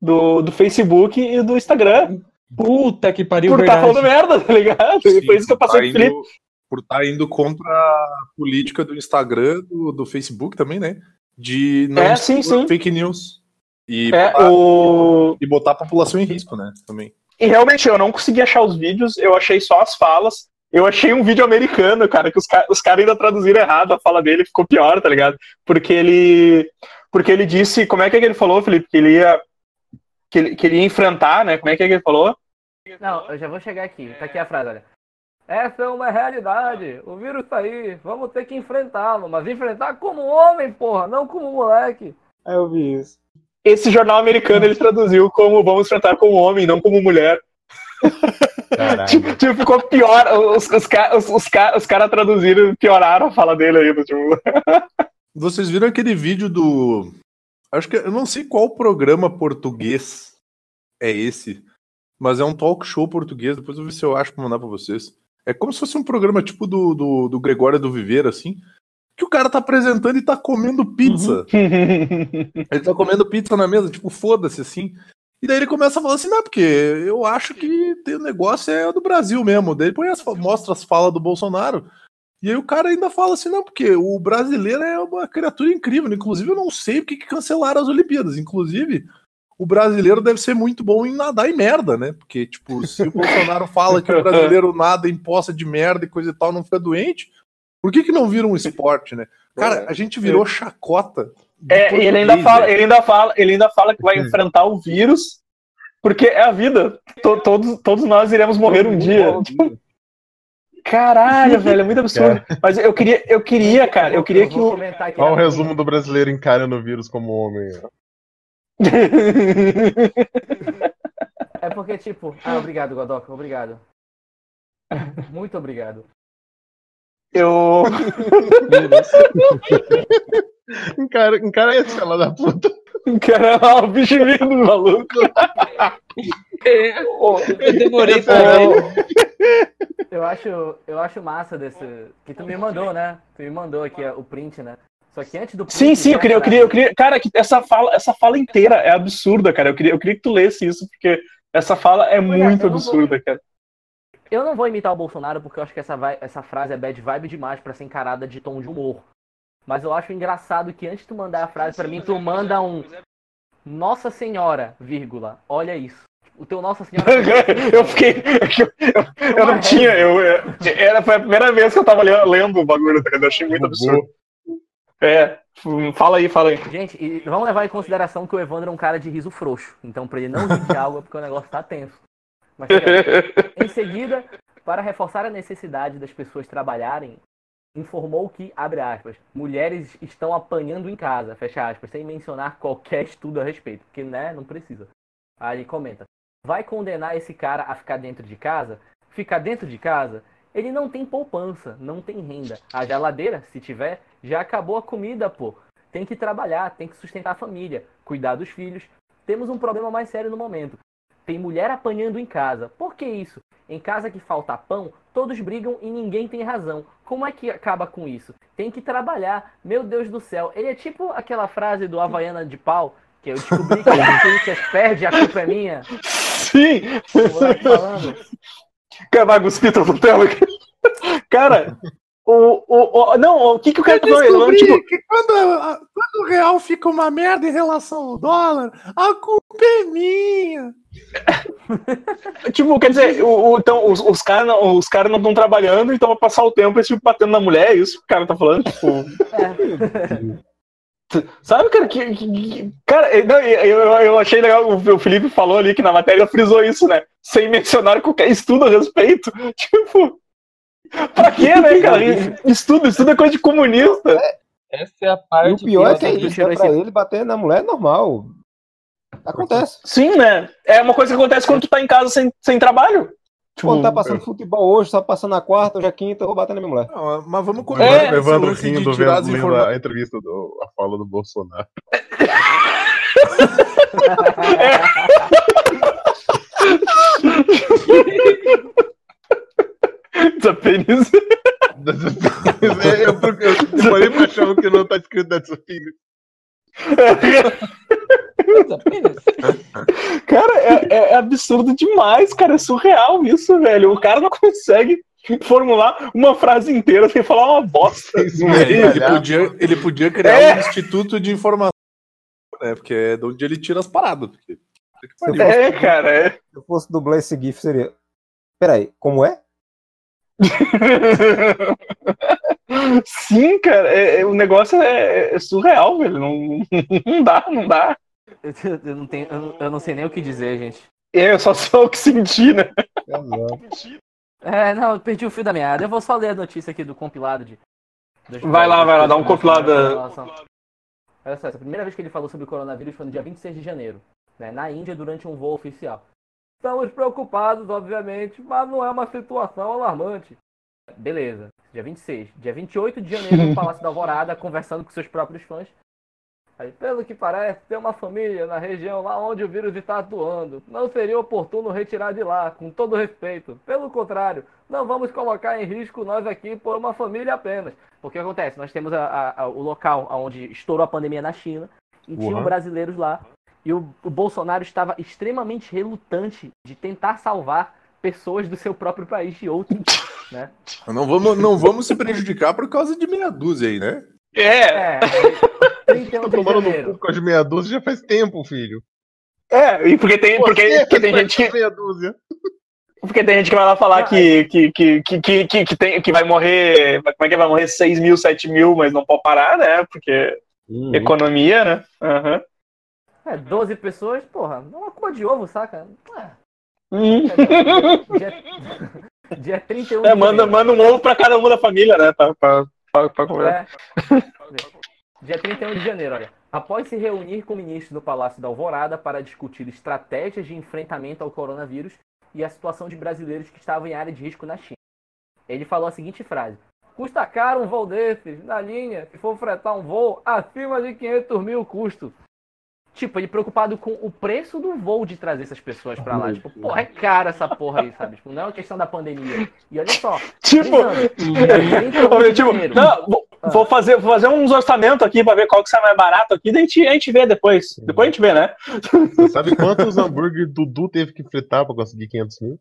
do, do Facebook e do Instagram. Puta que pariu, por estar verdade. falando merda, tá ligado? E foi isso que eu passei pro tá Felipe. indo, Por estar indo contra a política do Instagram, do, do Facebook também, né? De não É, sim, sim. fake news. E, É, botar, o... e botar a população em risco, né? Também. E realmente eu não consegui achar os vídeos, eu achei só as falas. Eu achei um vídeo americano, cara, que os, ca- os caras ainda traduziram errado a fala dele, ficou pior, tá ligado? Porque ele. Porque ele disse. Como é que, é que ele falou, Felipe? Que ele ia. Que ele, que ele ia enfrentar, né? Como é que, é que ele falou? Não, eu já vou chegar aqui. Tá aqui a frase, olha. Essa é uma realidade. O vírus tá aí. Vamos ter que enfrentá-lo. Mas enfrentar como homem, porra, não como moleque. Aí eu vi isso. Esse jornal americano ele traduziu como vamos enfrentar como homem, não como mulher. Tipo, tipo, ficou pior. Os, os, os, os, os caras traduziram e pioraram a fala dele ainda. Tipo. Vocês viram aquele vídeo do. Acho que eu não sei qual programa português é esse, mas é um talk show português. Depois eu vou ver se eu acho pra mandar pra vocês. É como se fosse um programa tipo do, do, do Gregório do Viver, assim. Que o cara tá apresentando e tá comendo pizza. Ele tá comendo pizza na mesa, tipo, foda-se, assim. E daí ele começa a falar assim, não, porque eu acho que o negócio é do Brasil mesmo. Daí ele põe as, mostra as falas do Bolsonaro. E aí o cara ainda fala assim, não, porque o brasileiro é uma criatura incrível. Inclusive, eu não sei porque que cancelaram as Olimpíadas. Inclusive, o brasileiro deve ser muito bom em nadar em merda, né? Porque, tipo, se o Bolsonaro fala que o brasileiro nada em poça de merda e coisa e tal, não fica doente, por que que não vira um esporte, né? Cara, a gente virou chacota. É, e ele ainda fala, ele ainda fala, ele ainda fala que vai enfrentar o vírus, porque é a vida. To- todos, todos nós iremos morrer um dia. Caralho, velho, é muito absurdo. Mas eu queria, eu queria, cara, eu queria que vou o. comentar aqui Olha o resumo do brasileiro encarando o vírus como homem. É porque, tipo. Ah, obrigado, Godoka, obrigado. Muito obrigado. eu. Encara, encara esse fela da puta. Caramba, o bicho vindo, maluco. Eu demorei é pra ver. Eu acho, eu acho massa desse. Que tu me mandou, né? Tu me mandou aqui ó, o print, né? Só que antes do print. Sim, sim, eu queria, eu queria, eu queria. Cara, que essa fala, essa fala inteira é absurda, cara. Eu queria, eu queria que tu lesse isso, porque essa fala é é, muito eu não vou- absurda, cara. Eu não vou imitar o Bolsonaro porque eu acho que essa, vai- essa frase é bad vibe demais pra ser encarada de tom de humor. Mas eu acho engraçado que antes de tu mandar a frase pra mim, tu manda um Nossa Senhora, vírgula, olha isso. O teu Nossa Senhora. Eu fiquei. Eu, eu- eu não tinha. Eu, eu- era foi a primeira vez que eu tava le- lendo o bagulho, tá ligado? Eu achei muito absurdo. É. Fala aí, fala aí. Gente, e vamos levar em consideração que o Evandro é um cara de riso frouxo. Então, pra ele não rir de algo é porque o negócio tá tenso. Mas. Em seguida, para reforçar a necessidade das pessoas trabalharem, informou que, abre aspas, mulheres estão apanhando em casa, fecha aspas, sem mencionar qualquer estudo a respeito, porque, né, não precisa. Aí ele comenta, vai condenar esse cara a ficar dentro de casa? Ficar dentro de casa? Ele não tem poupança, não tem renda. A geladeira, se tiver, já acabou a comida, pô. Tem que trabalhar, tem que sustentar a família, cuidar dos filhos. Temos um problema mais sério no momento. Tem mulher apanhando em casa. Por que isso? Em casa que falta pão, todos brigam e ninguém tem razão. Como é que acaba com isso? Tem que trabalhar. Meu Deus do céu. Ele é tipo aquela frase do Havaiana de pau, que eu descobri que o Corinthians perde, a culpa é minha. Sim! Falando. Cara, vai cuspir tela. Cara, o, o, o. Não, o que, que o cara tá falando? Falou, tipo, que quando, quando o real fica uma merda em relação ao dólar, a culpa é minha. tipo, quer dizer, o, o- então, os, os caras não os cara não estão trabalhando, então vai passar o tempo eles ficam batendo na mulher, é isso que o cara tá falando? Tipo. Sabe, cara, que. que- que- cara, eu, não, eu, eu- eu achei legal, o, o Felipe falou ali que na matéria frisou isso, né? Sem mencionar qualquer estudo a respeito. Tipo. Pra quê, né, cara? Estudo, estudo é coisa de comunista. Essa é a E parte o pior é que é eu- isso, é pra ele bater na mulher é normal. Acontece. Sim, né? É uma coisa que acontece quando tu tá em casa sem, sem trabalho. Tipo, Pô, tá passando futebol hoje, tá passando a quarta, hoje é quinta, eu vou bater na minha mulher. Não, mas vamos É, Levando lance de rindo, vendo, informações. a entrevista, do, a fala do Bolsonaro. É, eu, procurei- eu demorei pra achar que não tá escrito nessa filha. Apenas. Cara, é, é absurdo demais, cara. É surreal isso, velho. O cara não consegue formular uma frase inteira sem falar uma bosta. É, ele, podia, ele podia criar É. um instituto de informação, né? Porque é de onde ele tira as paradas. Porque... É, cara, é. Se eu fosse dublar esse GIF, seria. Peraí, como é? Sim, cara, é- é- o negócio é, é surreal, velho. Não, não dá, não dá. Eu, eu não tenho, eu, não, eu não sei nem o que dizer, gente. É, eu só sei o que sentir, né? É, não, eu perdi o fio da meada. Eu vou só ler a notícia aqui do compilado de. Vai lá, vai lá, dá um compilado. relação- Olha só, essa primeira vez que ele falou sobre o coronavírus foi no dia 26 de janeiro, né, na Índia, durante um voo oficial. Estamos preocupados, obviamente, mas não é uma situação alarmante. Beleza, dia 26. Dia 28 de janeiro, no Palácio da Alvorada, conversando com seus próprios fãs. Aí, pelo que parece, tem uma família na região lá onde o vírus está atuando. Não seria oportuno retirar de lá, com todo respeito. Pelo contrário, não vamos colocar em risco nós aqui por uma família apenas. Porque acontece, nós temos a- a- a- o local onde estourou a pandemia na China e tinham Uhum. brasileiros lá. E o, o Bolsonaro estava extremamente relutante de tentar salvar pessoas do seu próprio país e outros, né? Não, vamos, não vamos se prejudicar por causa de meia dúzia aí, né? É, É, 31 de tomando no janeiro. cu com as meia dúzia já faz tempo, filho. é, e porque tem, porque, porque tem gente que. meia dúzia. Porque tem gente que vai lá falar que, que, que, que, que, que, que tem, que vai morrer. Como é que vai morrer 6 mil, 7 mil, mas não pode parar, né? Porque Uhum. economia, né? Aham. É, 12 pessoas, porra, é uma cor de ovo, saca? É. Hum. Dia, dia 31 É, de manda, janeiro. manda um ovo pra cada um da família, né? Pra, pra, pra, pra comer. É. Dia 31 de janeiro, olha. Após se reunir com ministros do Palácio da Alvorada para discutir estratégias de enfrentamento ao coronavírus e a situação de brasileiros que estavam em área de risco na China. Ele falou a seguinte frase: Custa caro um voo desses, na linha, se for fretar um voo, acima de 500 mil custo. Tipo, ele preocupado com o preço do voo de trazer essas pessoas pra lá. Tipo, porra, é cara essa porra aí, sabe? Tipo, não é uma questão da pandemia. E olha só, Tipo, Frisando, dia 31 Ô, de tipo, não, vou, vou fazer, vou fazer uns orçamentos aqui pra ver qual que sai mais barato aqui, daí a gente, a gente vê depois. Depois a gente vê, né? Você sabe quantos hambúrguer Dudu teve que fritar pra conseguir 500 mil?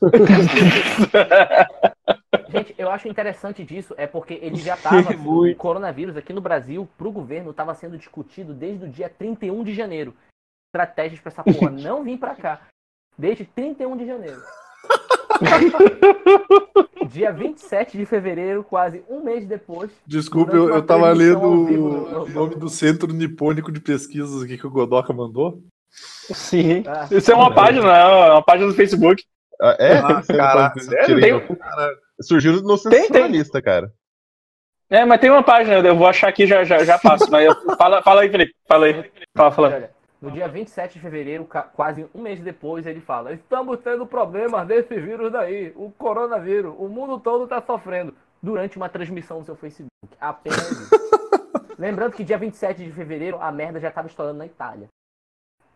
Gente, eu acho interessante disso é porque ele já estava. o coronavírus aqui no Brasil, para o governo, estava sendo discutido desde o dia 31 de janeiro. Estratégias para essa porra não vir para cá. Desde 31 de janeiro. dia 27 de fevereiro, quase um mês depois. Desculpa, eu, eu tava lendo vivo o nome do Centro Nipônico de Pesquisas aqui que o Godoka mandou. Sim. Ah, Isso é uma página, é uma página do Facebook. Ah, é? Ah, caralho, tá- sério? Tem- do- Surgiu no Tem, tem. sensacionalista, cara. É, mas tem uma página, eu vou achar aqui já, já, já passo. Mas eu- fala, fala aí, Felipe. Fala aí. Fala, fala. No dia 27 de fevereiro, quase um mês depois, ele fala: Estamos tendo problemas desse vírus daí, o coronavírus. O mundo todo está sofrendo. Durante uma transmissão no seu Facebook. Apenas isso. Lembrando que dia 27 de fevereiro a merda já estava estourando na Itália.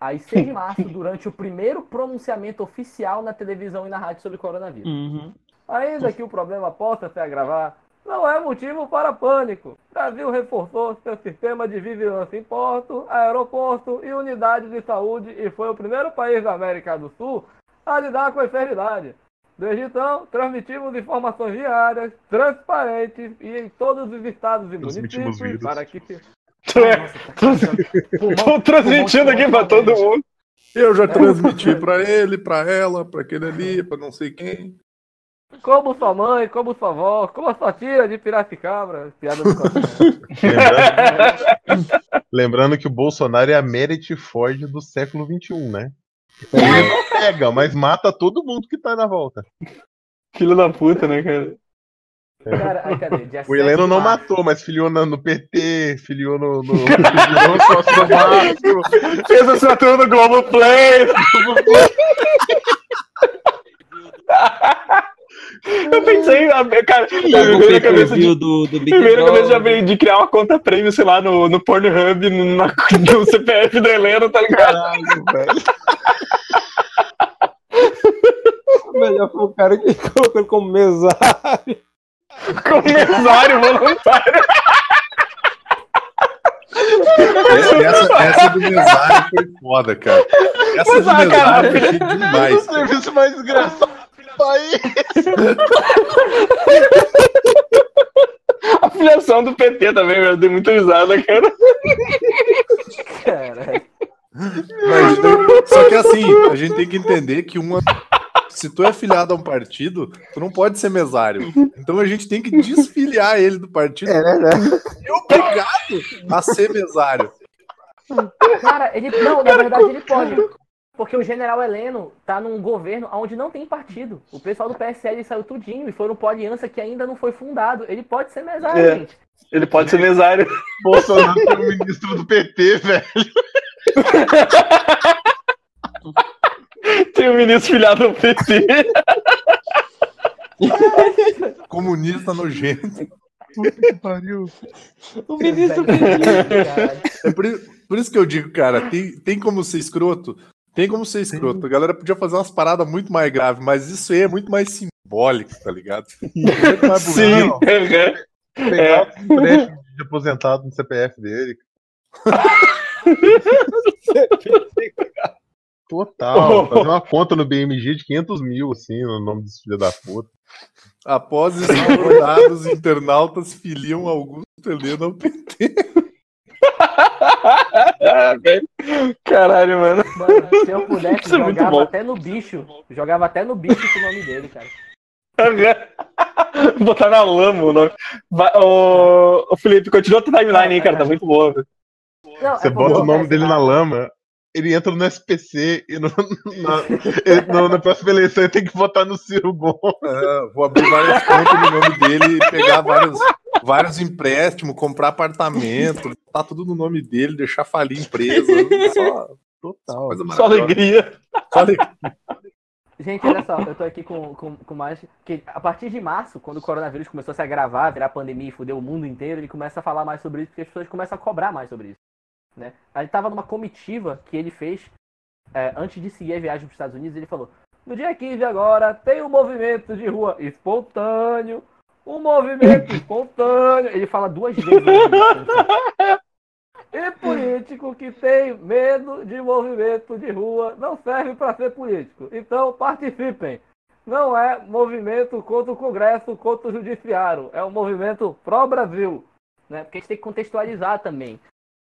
Aí, 6 de março, durante o primeiro pronunciamento oficial na televisão e na rádio sobre coronavírus. Uhum. Ainda que o problema possa se agravar, não é motivo para pânico. Brasil reforçou seu sistema de vigilância em porto, aeroporto e unidades de saúde e foi o primeiro país da América do Sul a lidar com a enfermidade. Desde então, transmitimos informações diárias, transparentes e em todos os estados e municípios vírus. para que se... Tô transmitindo aqui pra todo mundo. Eu já transmiti pra ele, pra ela, pra aquele ali, pra não sei quem. Como sua mãe, como sua avó, como a sua tia de Piracicabra. Piada do coração. Lembrando, lembrando que o Bolsonaro é a Merit Ford do século XXI, né? Ele não pega, mas mata todo mundo que tá na volta. Filho da puta, né, cara? Cara, ai, cadê? O Heleno 7 de não março. matou, mas filiou no, no PT, filiou no. no filiou no sócio do Vasco. Fez assinatura no Globoplay. Eu pensei, cara, O veio na cabeça de, do, do veio na cabeça de, Brother. abrir- de criar uma conta prêmio, sei lá, no, no Pornhub, no, na- no CPF do Heleno, tá ligado? Caralho, velho. O melhor foi o cara que colocou ele como mesário. Como mesário voluntário. Essa, essa, essa do mesário foi foda, cara. Essa do Mesário, cara. mesário eu achei demais. o cara. serviço mais desgraçado do país. A filiação do PT também, eu dei muita risada, cara. Cara, Mas, só que assim, a gente tem que entender que uma. Se tu é filiado a um partido, tu não pode ser mesário. Então a gente tem que desfiliar ele do partido É verdade. e obrigado a ser mesário. cara, ele. Não, na verdade ele pode. Porque o general Heleno tá num governo onde não tem partido. O pessoal do PSL saiu tudinho e foram por aliança que ainda não foi fundado. Ele pode ser mesário, É. gente. Ele pode ser mesário. Bolsonaro foi o ministro do PT, velho. Tem um ministro filiado do PT. Comunista nojento. Que pariu. O ministro. É por, i- por isso que eu digo, cara, tem, tem como ser escroto? Tem como ser escroto. A galera podia fazer umas paradas muito mais graves, mas isso aí é muito mais simbólico, tá ligado? Muito mais Sim. bonito. aham. Pegar o empréstimo de aposentado no CPF dele. Total. Fazer uma conta no BMG de 500 mil, assim, no nome desse filho da puta. Após esses internautas filiam Augusto Heleno ao PT. Ah, velho. Caralho, mano. Mano, se eu pudesse, Isso é muito jogava bom. até no bicho. Jogava até no bicho com o nome dele, cara. Botar na lama o nome. Ô, Felipe, continua a tua timeline aí, cara. Tá muito boa. velho. Não, Você é bota o nome dele a- na lama, ele entra no SPC e no, na, ele- no- na próxima eleição ele tem que votar no Ciro Gomes. É, vou abrir várias contas no nome dele e pegar vários, vários empréstimos, comprar apartamento, botar tudo no nome dele, deixar falir empresa. Só, Total. Só alegria. Só alegria. Gente, olha só, eu tô aqui com, com, com mais. Que a partir de março, quando o coronavírus começou a se agravar, virar pandemia e fuder o mundo inteiro, ele começa a falar mais sobre isso, porque as pessoas começam a cobrar mais sobre isso. Né? Ele tava numa comitiva que ele fez é, antes de seguir a viagem para os Estados Unidos, ele falou: No dia 15 agora tem um movimento de rua espontâneo. Um movimento espontâneo. Ele fala duas vezes. E político que tem medo de movimento de rua não serve para ser político. Então participem. Não é movimento contra o Congresso, contra o Judiciário. É um movimento pró-Brasil. Né? Porque a gente tem que contextualizar também.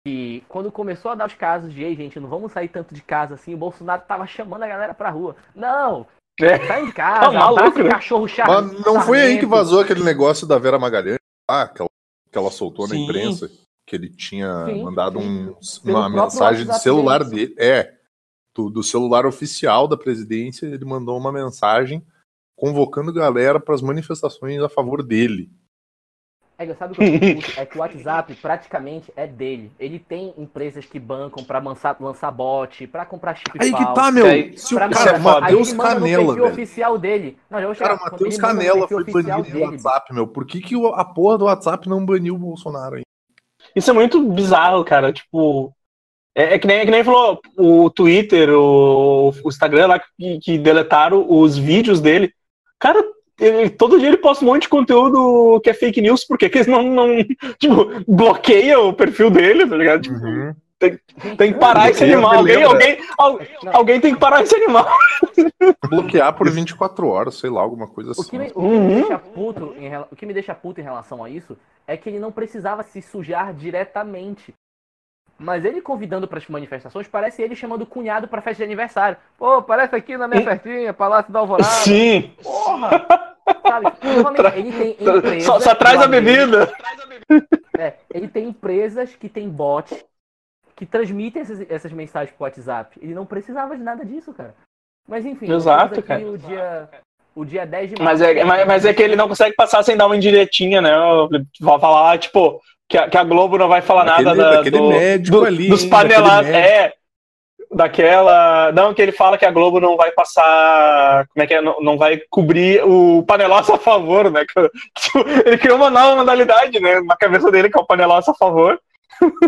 E quando começou a dar os casos de, ei, gente, não vamos sair tanto de casa assim, o Bolsonaro tava chamando a galera pra rua. Não! É. Saem de casa, Tá maluco, né? cachorro chato. Mas não foi aí que vazou aquele negócio da Vera Magalhães, ah, que, ela, que ela soltou na Sim. imprensa, que ele tinha Sim, mandado um- uma mensagem do WhatsApp celular dele. dele. É, do, do celular oficial da presidência, ele mandou uma mensagem convocando galera para as manifestações a favor dele. É, sabe o que eu fico? É que o WhatsApp praticamente é dele. Ele tem empresas que bancam pra lançar, lançar bot, pra comprar chip Aí que tá, meu. Aí- Se o cara, é Matheus Canela, velho. oficial dele. Não, já vou Cara, chegar. o Matheus Canela foi banido do. WhatsApp, meu. Por que, que o- a porra do WhatsApp não baniu o Bolsonaro aí? Isso é muito bizarro, cara. Tipo. É, é que, nem, é que nem falou o Twitter, o, o Instagram lá que, que deletaram os vídeos dele. Cara, ele- todo dia ele posta um monte de conteúdo que é fake news, por quê? que eles não, não tipo, bloqueiam o perfil dele, tá ligado? Tipo, Uhum. Gente, tem que parar esse animal. Alguém, alguém, al- Não. alguém tem que parar esse animal. Bloquear por 24 horas, sei lá, alguma coisa O assim. que, me, o, que me Uhum. deixa puto em, o que me deixa puto em relação a isso é que ele não precisava se sujar diretamente. Mas ele convidando para as manifestações, parece ele chamando o cunhado para festa de aniversário. Pô, parece aqui na minha festinha, Palácio da Alvorada. Sim. Porra! Sabe? Ele tem empresas. Só, só traz a bebida. É, ele tem empresas que tem bot que transmitem essas, essas mensagens pro WhatsApp. Ele não precisava de nada disso, cara. Mas enfim, Exato, cara. o dia o dia 10 de março. Mas é, mas, mas é que ele não consegue passar sem dar uma indiretinha, né? Vai falar, tipo, que a, que a Globo não vai falar Daquele- nada da, daquele do, médico do- ali, dos panelados. É. Daquela. Não, que ele fala que a Globo não vai passar. Como é que é? Não, não vai cobrir o panelaço a favor, né? Que- Ele criou uma nova modalidade, né? Na cabeça dele, que é o panelaço a favor.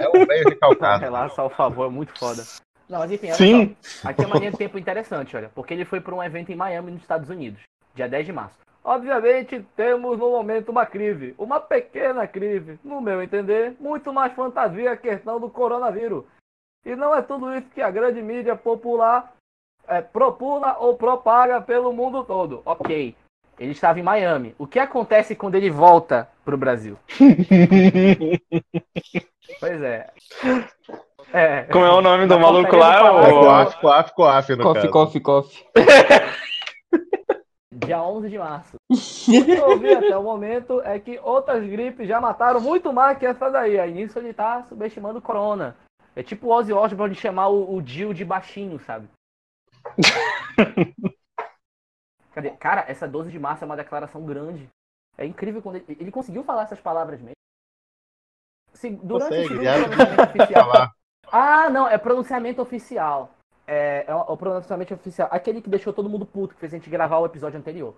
É um velho recalcado. Relaxa ao favor, muito foda. Não, mas enfim, Sim. só. Aqui é uma linha de tempo interessante, olha. Porque ele foi para um evento em Miami, nos Estados Unidos, dia 10 de março. Obviamente, temos no momento uma crise. Uma pequena crise. No meu entender, muito mais fantasia a questão do coronavírus. E não é tudo isso que a grande mídia popular é, propula ou propaga pelo mundo todo. Ok. Ele estava em Miami. O que acontece quando ele volta pro Brasil? Pois é. É. Como é o nome do maluco lá? O... coaf, coaf, coaf, no Coffee, caso. coffee, coffee. Dia 11 de março. O que eu ouvi até o momento é que outras gripes já mataram muito mais que essa daí. Aí nisso ele tá subestimando o corona. É tipo o Ozzy Osbourne de chamar o, o Jill de baixinho, sabe? Cadê? Cara, essa 12 de março é uma declaração grande. É incrível quando ele, ele conseguiu falar essas palavras mesmo. Se- durante o Consegue, segundo ele abre- pronunciamento oficial. Falar. Ah, não, é pronunciamento oficial. É, é o pronunciamento oficial. Aquele que deixou todo mundo puto, que fez a gente gravar o episódio anterior.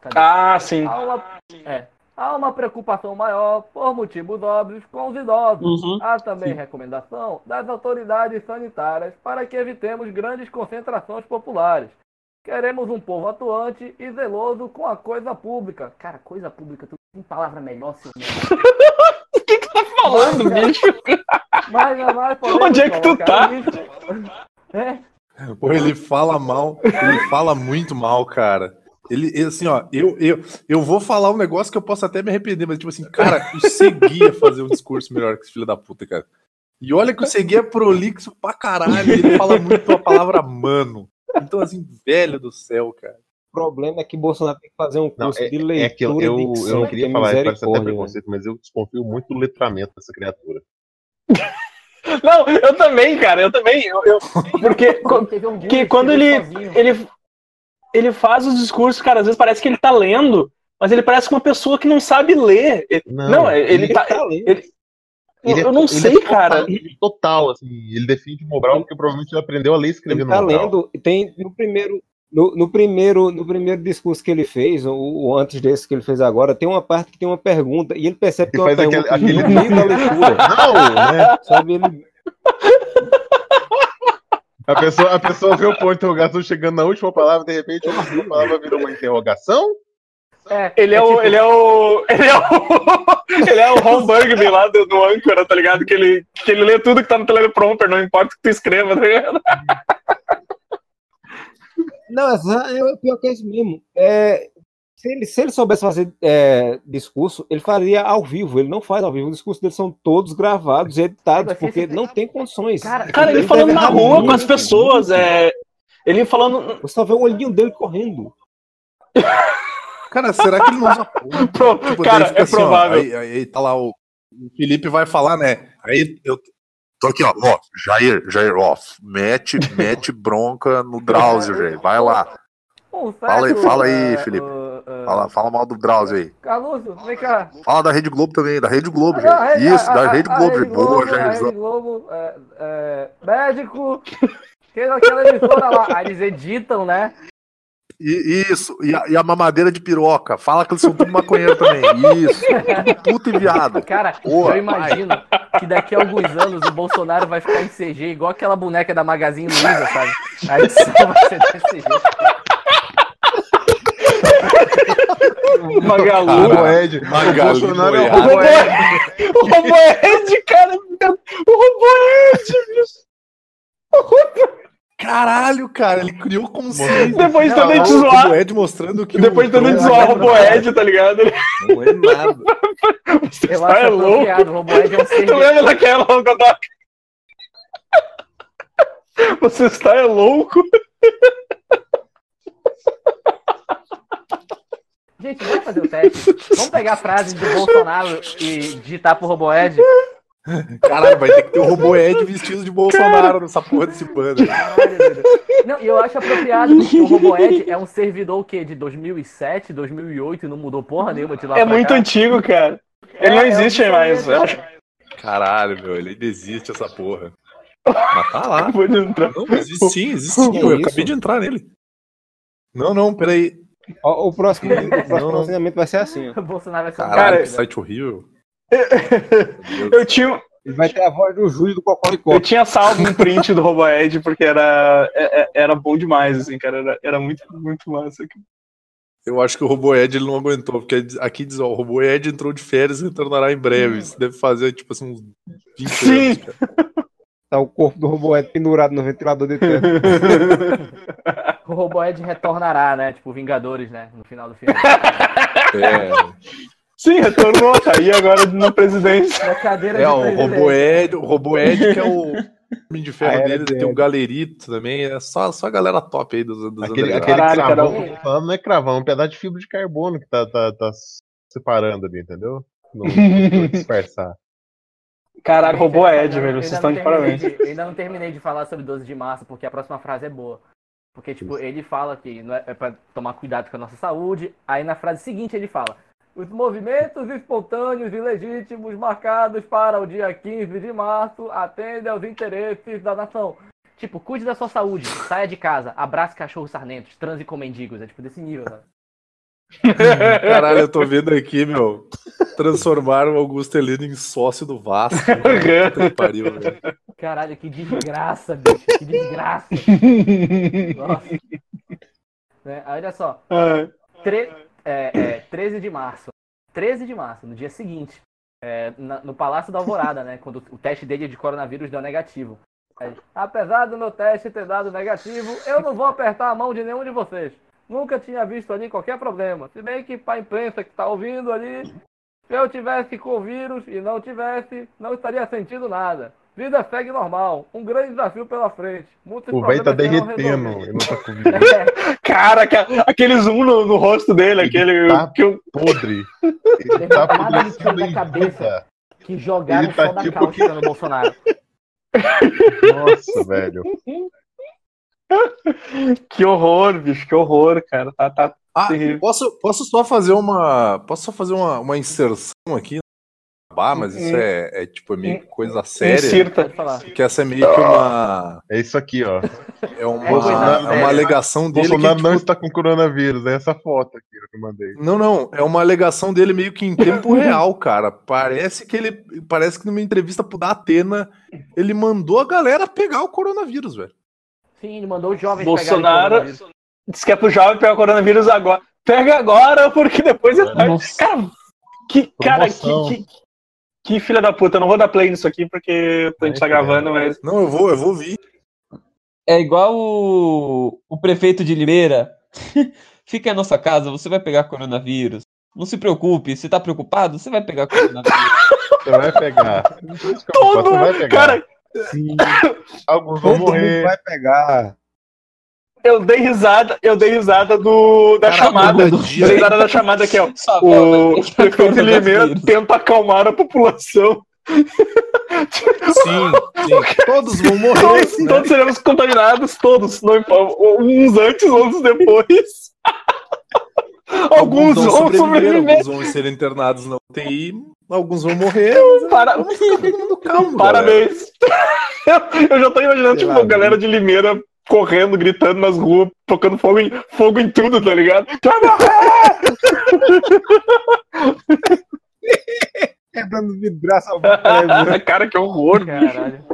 Cadê? Ah, sim. Há uma, é, há uma preocupação maior, por motivos óbvios, com os idosos. Uhum. Há também recomendação das autoridades sanitárias para que evitemos grandes concentrações populares. Queremos um povo atuante e zeloso com a coisa pública. Cara, coisa pública, tu tem palavra melhor, seu merda. O que que tá falando, bicho? Mas jamais podemos Onde é que tu tá? É, Pô, ele fala mal, ele fala muito mal, cara. Ele, assim, ó, eu, eu, eu vou falar um negócio que eu posso até me arrepender, mas tipo assim, cara, o Segui ia fazer um discurso melhor que esse filho da puta, cara. E olha que o Segui é prolixo pra caralho, ele fala muito a palavra mano. Então, assim, velho do céu, cara. O problema é que Bolsonaro tem que fazer um Não, curso é, de leitura é que eu, eu, eu não que queria é falar, isso parece até preconceito, mas eu desconfio muito do letramento dessa criatura. Não, eu também, cara, eu também. Eu, eu- porque orgulho que quando ele, sozinho. ele, ele faz os discursos, cara, às vezes parece que ele tá lendo, mas ele parece uma pessoa que não sabe ler. Ele- Não, ele tá. tá lendo. Ele, eu, Ele é- eu não ele sei, é total, cara. ele é Total, assim, ele defende Mobral porque provavelmente ele aprendeu a ler e escrever Ele no tá Mobral. lendo, tem no primeiro, no, no primeiro, no primeiro discurso que ele fez, ou, antes desse que ele fez agora, tem uma parte que tem uma pergunta e ele percebe que Ele é uma faz aquele- pergunta aquele- no meio da leitura, Não, né? sabe? Ele, A pessoa, a pessoa vê o ponto de interrogação chegando na última palavra, de repente a última palavra vira uma interrogação. É, Ele é, o, tipo- ele é o. Ele é o. ele é o Ron Burgundy lá do, do âncora, tá ligado? Que ele, que ele lê tudo que tá no teleprompter, não importa o que tu escreva, tá ligado? Não, é, é pior que é isso mesmo. É, se, ele, se ele soubesse fazer é, discurso, ele faria ao vivo. Ele não faz ao vivo. Os discursos dele são todos gravados e editados, porque não tem condições. Cara, Cara, ele deve falando na rua com as pessoas, é. Ele falando. Você só vê o olhinho dele correndo. Cara, será que ele não usa? Pro- Tipo, cara, fica é assim, ó, provável. aí, aí tá lá o, o Felipe vai falar, né? Aí eu tô aqui, ó, ó, Jair, Jair, ó, mete, mete bronca no Drauzio, Jair, vai lá. um Fala aí, fala aí, é, Felipe. é, Fala, fala mal do Drauzio aí. Carluxo, vem cá. Fala da Rede Globo também, da Rede Globo, Ah, Jair. a- Isso, a- da a- Rede a Globo, Rede boa, Globo, a Jairzão. Rede Globo, é, é, médico, que aquela emissora lá. Aí eles editam, né? E, isso, e a, e a mamadeira de piroca. Fala que eles são tudo maconheiro também. Isso, puto e viado. Cara, Boa, eu imagino que daqui a alguns anos o Bolsonaro vai ficar em CG igual aquela boneca da Magazine Luiza, sabe? A edição vai ser jeito. Magalu. Roboed. O Magali Bolsonaro é o Goiás. Roboed. O Roboed, cara. O Roboed, bicho. Caralho, cara, ele criou consciência. Depois de tanto gente O zoar. Roboed mostrando que Depois de tanto zoar o Roboed, tá ligado? Não é nada. você está acho é louco. é um ser Tu lembra daquela Rogodoc? Você está é louco? Gente, vamos fazer o teste. Vamos pegar a frase do Bolsonaro e digitar pro Roboed. Caralho, vai ter que ter o robô Ed vestido de Bolsonaro nessa porra desse bando. Caralho, velho. Não, e eu acho apropriado, porque o RoboEd é um servidor o quê? De 2007, 2008 e não mudou porra nenhuma de lá É pra muito cá. antigo, cara. É, Ele não é um existe mais. Eu acho Caralho, meu, ele ainda existe essa porra. Mas tá lá. Não, existe sim, existe sim. Eu isso? acabei de entrar nele. Não, não, peraí. Ó, O próximo, o próximo Não, não. treinamento vai ser assim, ó. O Bolsonaro vai ser um Caralho, Cara, que site horrível. Eu tinha, Ele vai ter a voz do Júlio do Cocoricó. eu tinha salvo um print do RoboEd porque era, é- é- era bom demais, assim, cara. Era, era muito, muito massa. Eu acho que o Robô Ed ele não aguentou, porque aqui diz, ó, o Robô Ed entrou de férias e retornará em breve. Isso deve fazer, tipo assim, uns 20 Sim. anos, cara. Tá o corpo do robô Ed pendurado no ventilador de tempo. O RoboEd retornará, né? Tipo, Vingadores, né? No final do filme. É, Sim, retornou, tá aí agora na presidência. Na cadeira é de o presidente. Robô Ed, o Robô Ed que é o Homem de Ferro Ah, era dele, tem o Galerito também, é só, só a galera top aí dos, dos Aquele, aquele Caralho, cravão, cara. que eu tô falando, não é cravão, é um pedaço de fibra de carbono que tá, tá, tá separando ali, entendeu? Não não dispersar. Caralho, roubou eu Ed, velho. Vocês estão de parabéns. de- Eu ainda não terminei de falar sobre 12 de março, porque a próxima frase é boa. Porque, tipo, ele fala que não é, é pra tomar cuidado com a nossa saúde. Aí na frase seguinte ele fala: Os movimentos espontâneos e legítimos marcados para o dia 15 de março atendem aos interesses da nação. Tipo, cuide da sua saúde, saia de casa, abrace cachorros sarnentos, transe com mendigos. É tipo desse nível, sabe? Caralho, eu tô vendo aqui, meu. Transformaram o Augusto Heleno em sócio do Vasco. Puta que pariu, velho. Caralho, que desgraça, bicho, que desgraça. Nossa. Né, Olha só, Tre- é, é, 13 de março. 13 de março, no dia seguinte. é, na- no Palácio da Alvorada, né? Quando o teste dele de coronavírus deu negativo. Apesar do meu teste ter dado negativo, eu não vou apertar a mão de nenhum de vocês. Nunca tinha visto ali qualquer problema. Se bem que pra imprensa que tá ouvindo ali, se eu tivesse com o vírus e não tivesse, não estaria sentindo nada. Vida segue normal. Um grande desafio pela frente. Muitos O velho tá derretendo não tá. É, Cara, aquele zoom no, no rosto dele, aquele. tá que eu- podre. Ele tá apodrecendo da em cabeça. que jogaram Ele tá só da tipo cáustica no Bolsonaro. Nossa, velho. que horror, bicho, que horror, cara. Tá, tá Ah, terrível. posso, posso só fazer uma. Posso só fazer uma, uma inserção aqui? Ah, mas isso é, é tipo é meio que coisa séria. Insirta. Que essa é meio que uma. É isso aqui, ó. É uma, É é uma séria. alegação dele. Bolsonaro que, não tipo, está com coronavírus. É essa foto aqui que eu mandei. Não, não, é uma alegação dele meio que em tempo real, cara. Parece que ele. Parece que numa entrevista pro da Atena, ele mandou a galera pegar o coronavírus, velho. Sim, ele mandou os jovens Bolsonaro pegarem coronavírus. diz que é pro jovem pegar o coronavírus agora. Pega agora, porque depois é tarde. Nossa. Cara, que, cara, que, que, que filha da puta. Eu não vou dar play nisso aqui porque a gente tá gravando, mas. Não, eu vou, eu vou vir. É igual o, o prefeito de Limeira. Fica na nossa casa, você vai pegar coronavírus. Não se preocupe, se tá preocupado, você vai pegar coronavírus. Você vai pegar. Todo você vai pegar. Cara, Sim, Alguns vão todo mundo morrer. vai pegar. Eu dei risada, eu dei risada do, da Cara, chamada. Eu dia- dei risada da chamada aqui, ó. Só O volta, prefeito de Limeira tenta acalmar a população. Sim, sim. Todos vão morrer. Todos, né? todos seremos contaminados, todos. Não importa. Uns antes, outros depois. Alguns vão sobreviver. alguns vão ser internados na UTI, alguns vão morrer. Para- Vamos ficar todo mundo calmo, galera. Parabéns. Eu já tô imaginando, Sei tipo, lá, a galera de Limeira correndo, gritando nas ruas, tocando fogo em, fogo em tudo, tá ligado? Vai morrer! Quebrando vidraça ao. Cara, que horror. Caralho.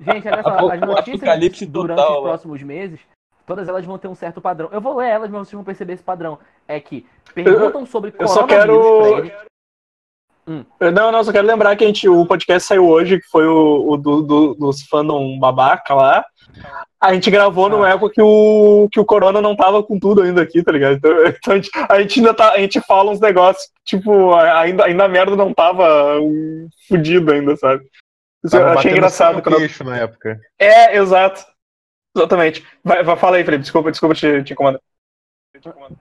Gente, olha só, as notícias durante total, os próximos meses, todas elas vão ter um certo padrão. Eu vou ler elas, mas vocês vão perceber esse padrão. É que perguntam sobre Eu só quero. pra ele. Não, não, só quero lembrar que a gente, o podcast saiu hoje, que foi o, o do, do- dos fandom babaca lá. A gente gravou no Eco que o, que o Corona não tava com tudo ainda aqui, tá ligado? Então, então a, gente, a gente ainda tá, a gente fala uns negócios, tipo, ainda, ainda a merda não tava um, fudido ainda, sabe? Isso eu achei engraçado. Quando eu- queixo na época. É, exato. Exatamente. Vai, vai, fala aí, Felipe, desculpa, desculpa te, te incomodar.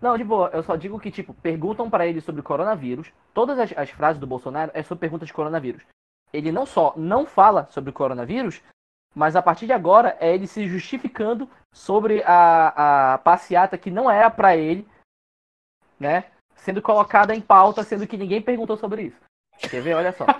Não, de boa, eu só digo que, tipo, perguntam pra ele sobre coronavírus. Todas as, as frases do Bolsonaro é sobre perguntas de coronavírus. ele não só não fala sobre o coronavírus, mas a partir de agora é ele se justificando sobre a, a passeata que não era pra ele, né? Sendo colocada em pauta, sendo que ninguém perguntou sobre isso. Quer ver? Olha só.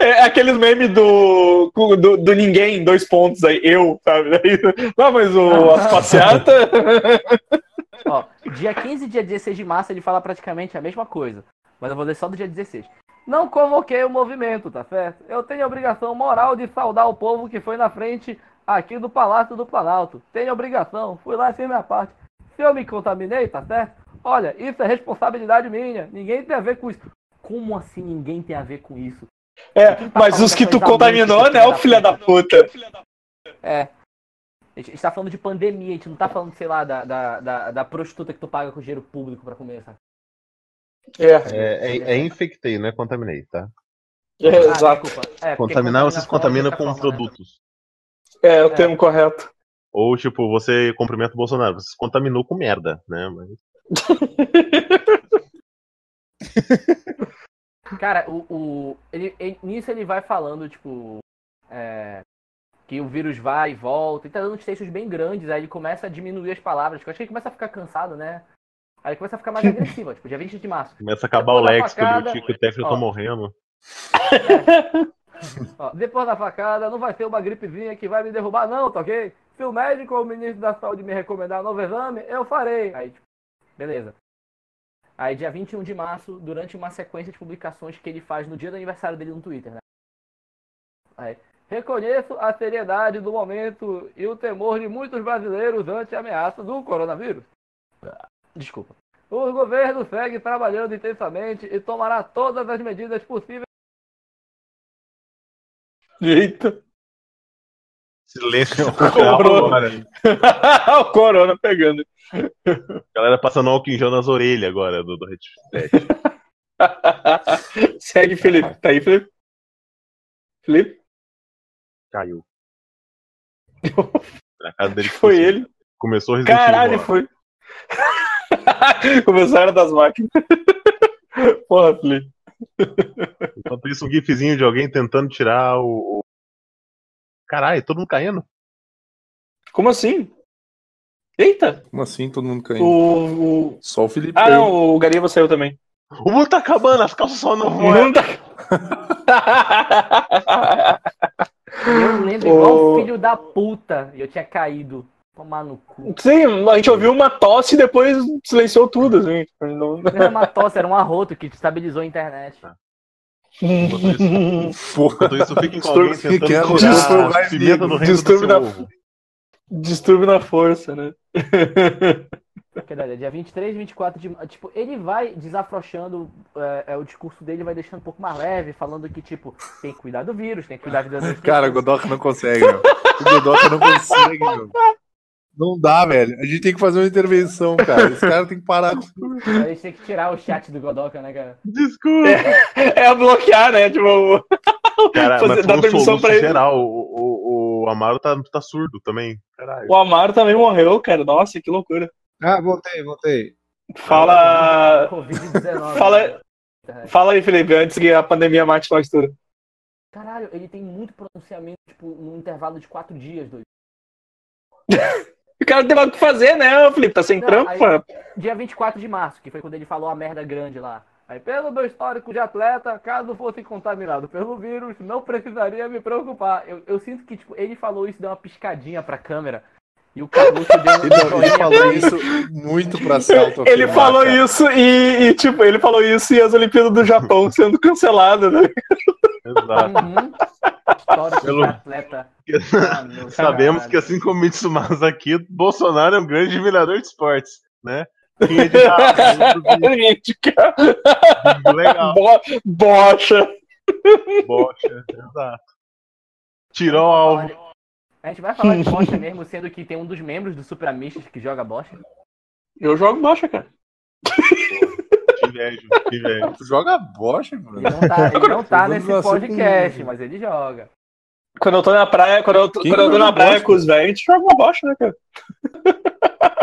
É aqueles memes do, do, do ninguém, dois pontos aí, eu, sabe? Não, mas o, as passeatas. Ó, dia 15 e dia 16 de março ele fala praticamente a mesma coisa. Mas eu vou ler só do dia 16. Não convoquei o movimento, tá certo? Eu tenho a obrigação moral de saudar o povo que foi na frente aqui do Palácio do Planalto. Tenho obrigação, fui lá e fiz minha parte. Se eu me contaminei, tá certo? Olha, isso é responsabilidade minha. Ninguém tem a ver com isso. Como assim ninguém tem a ver com isso? É, tá mas os que tu dessas contaminou, né, o filho da puta? É. A gente tá falando de pandemia, a gente não tá falando, sei lá, da, da, da, da prostituta que tu paga com dinheiro público pra comer, sabe? É, É, é, é infectei, não é contaminei, tá? é, Ah, exato. É, Contaminar, vocês contaminam é com né? produtos. É o termo correto. Ou, tipo, você cumprimenta o Bolsonaro, você contaminou com merda, né? Mas... Cara, o, o ele, ele- nisso ele vai falando, tipo, é, que o vírus vai e volta, e tá dando uns textos bem grandes, aí ele começa a diminuir as palavras, que eu acho que ele começa a ficar cansado, né? Aí ele começa a ficar mais agressivo, tipo, dia 20 de março. Começa a acabar o Depois o facada, Tico e o Teflon ó. estão morrendo. Ó, depois da facada, não vai ser uma gripezinha que vai me derrubar, não, tá ok? Se o médico ou o ministro da saúde me recomendar novo exame, eu farei. Aí, tipo, beleza. Aí, dia 21 de março, durante uma sequência de publicações que ele faz no dia do aniversário dele no Twitter, né? Aí, reconheço a seriedade do momento e o temor de muitos brasileiros ante a ameaça do coronavírus. Desculpa. O governo segue trabalhando intensamente e tomará todas as medidas possíveis Eita. Silêncio Corona. agora. o corona pegando. A galera passando álcool em gel nas orelhas agora do, do headset. Segue, Felipe. Tá aí, Felipe? Felipe? Caiu. Na casa dele Foi ele. Começou a Caralho, foi. Começaram das máquinas. Porra, Felipe. Enquanto isso, um gifzinho de alguém tentando tirar o. o- Caralho, todo mundo caindo. Como assim? Eita! Como assim, todo mundo caindo? O, o- Só o Felipe Ah, caiu. não, o Gariba saiu também. O mundo tá acabando, as calças só não O vão. mundo tá- Eu lembro igual Ô. um filho da puta. E eu tinha caído. Tomar no cu. Sim, a gente ouviu uma tosse e depois silenciou tudo, assim. Não- Não era uma tosse, era um arroto que destabilizou a internet. Porra. Enquanto isso, com Distúrbio alguém tentando que é tirar o- a pimenta do reino do Distúrbio seu da- ovo. Distúrbio na força, né? Que daí, dia 23, 24 de Tipo, ele vai desafrouxando é, é, o discurso dele, vai deixando um pouco mais leve, falando que, tipo, tem que cuidar do vírus, tem que cuidar da vida das Cara, o. Godoka não consegue, meu. O Godoka não consegue, meu. Não dá, velho. A gente tem que fazer uma intervenção, cara. Esse cara tem que parar com A gente tem que tirar o chat do Godoka, né, cara? Desculpa. É bloquear, né? Tipo, Cara, Fazer- um permissão pra ele. geral. O, o, o Amaro tá, tá surdo também. Caralho. o Amaro também morreu, cara. Nossa, que loucura. Ah, voltei, voltei. Fala. Covid-19. Fala- Fala aí, Felipe, antes que a pandemia mate nós tudo. Caralho, ele tem muito pronunciamento, tipo, num intervalo de quatro dias, doido. O cara tem mais o que fazer, né, Felipe? Tá sem Não, trampo? aí-. Dia 24 de março, que foi quando ele falou a merda grande lá. Aí, pelo meu histórico de atleta, caso fosse contaminado pelo vírus, não precisaria me preocupar. Eu, eu sinto que, tipo, ele falou isso, deu uma piscadinha pra câmera. E o Carluxo deu um Ele, falou isso muito pra autoafirmar, Ele falou cara. isso e, e, tipo, ele falou isso e as Olimpíadas do Japão sendo canceladas, né? Exato. Uhum. Histórico Pelo- atleta. Ah, Sabemos que, assim como Mitsumasa aqui, Bolsonaro é um grande admirador de esportes, né? Quem é legal, bo- bocha. bocha, exato. Tirou o alvo. A gente vai falar de bocha mesmo, sendo que tem um dos membros do Super Amistos que joga bocha. Eu jogo bocha, cara. Que inveja, que inveja. Tu joga bocha, mano. Ele não tá, ele não tá nesse podcast, mas ele joga. Quando eu tô na praia, quando eu tô, Quem quando eu tô na praia bocha? com os velhos, a gente joga uma bocha, né, cara?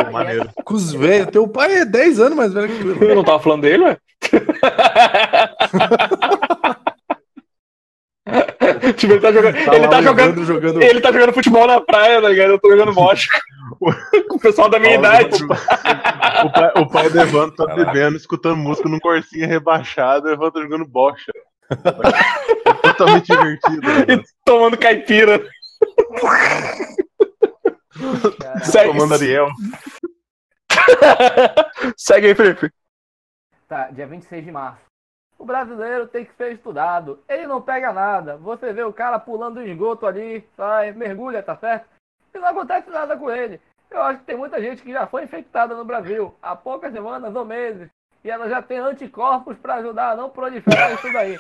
Pô, maneiro. Com os velhos. Teu pai é 10 anos mais velho que tu. Eu não tava falando dele, ué? Tipo, ele tá jogando. Tá ele, tá o jogando jogando. ele tá jogando futebol na praia, tá ligado? Eu tô jogando bocha. Com o pessoal da minha idade. O pai, o pai do Evandro tá bebendo, escutando música num corsinha rebaixado, o Evandro tá jogando bocha. É totalmente divertido. né? E tomando caipira. Segue, Tomando Ariel. segue aí, Felipe. Tá, dia 26 de março. O brasileiro tem que ser estudado. Ele não pega nada. Você vê o cara pulando do esgoto ali, sai, mergulha, tá certo? E não acontece nada com ele. Eu acho que tem muita gente que já foi infectada no Brasil há poucas semanas ou meses. E ela já tem anticorpos para ajudar a não proliferar isso daí.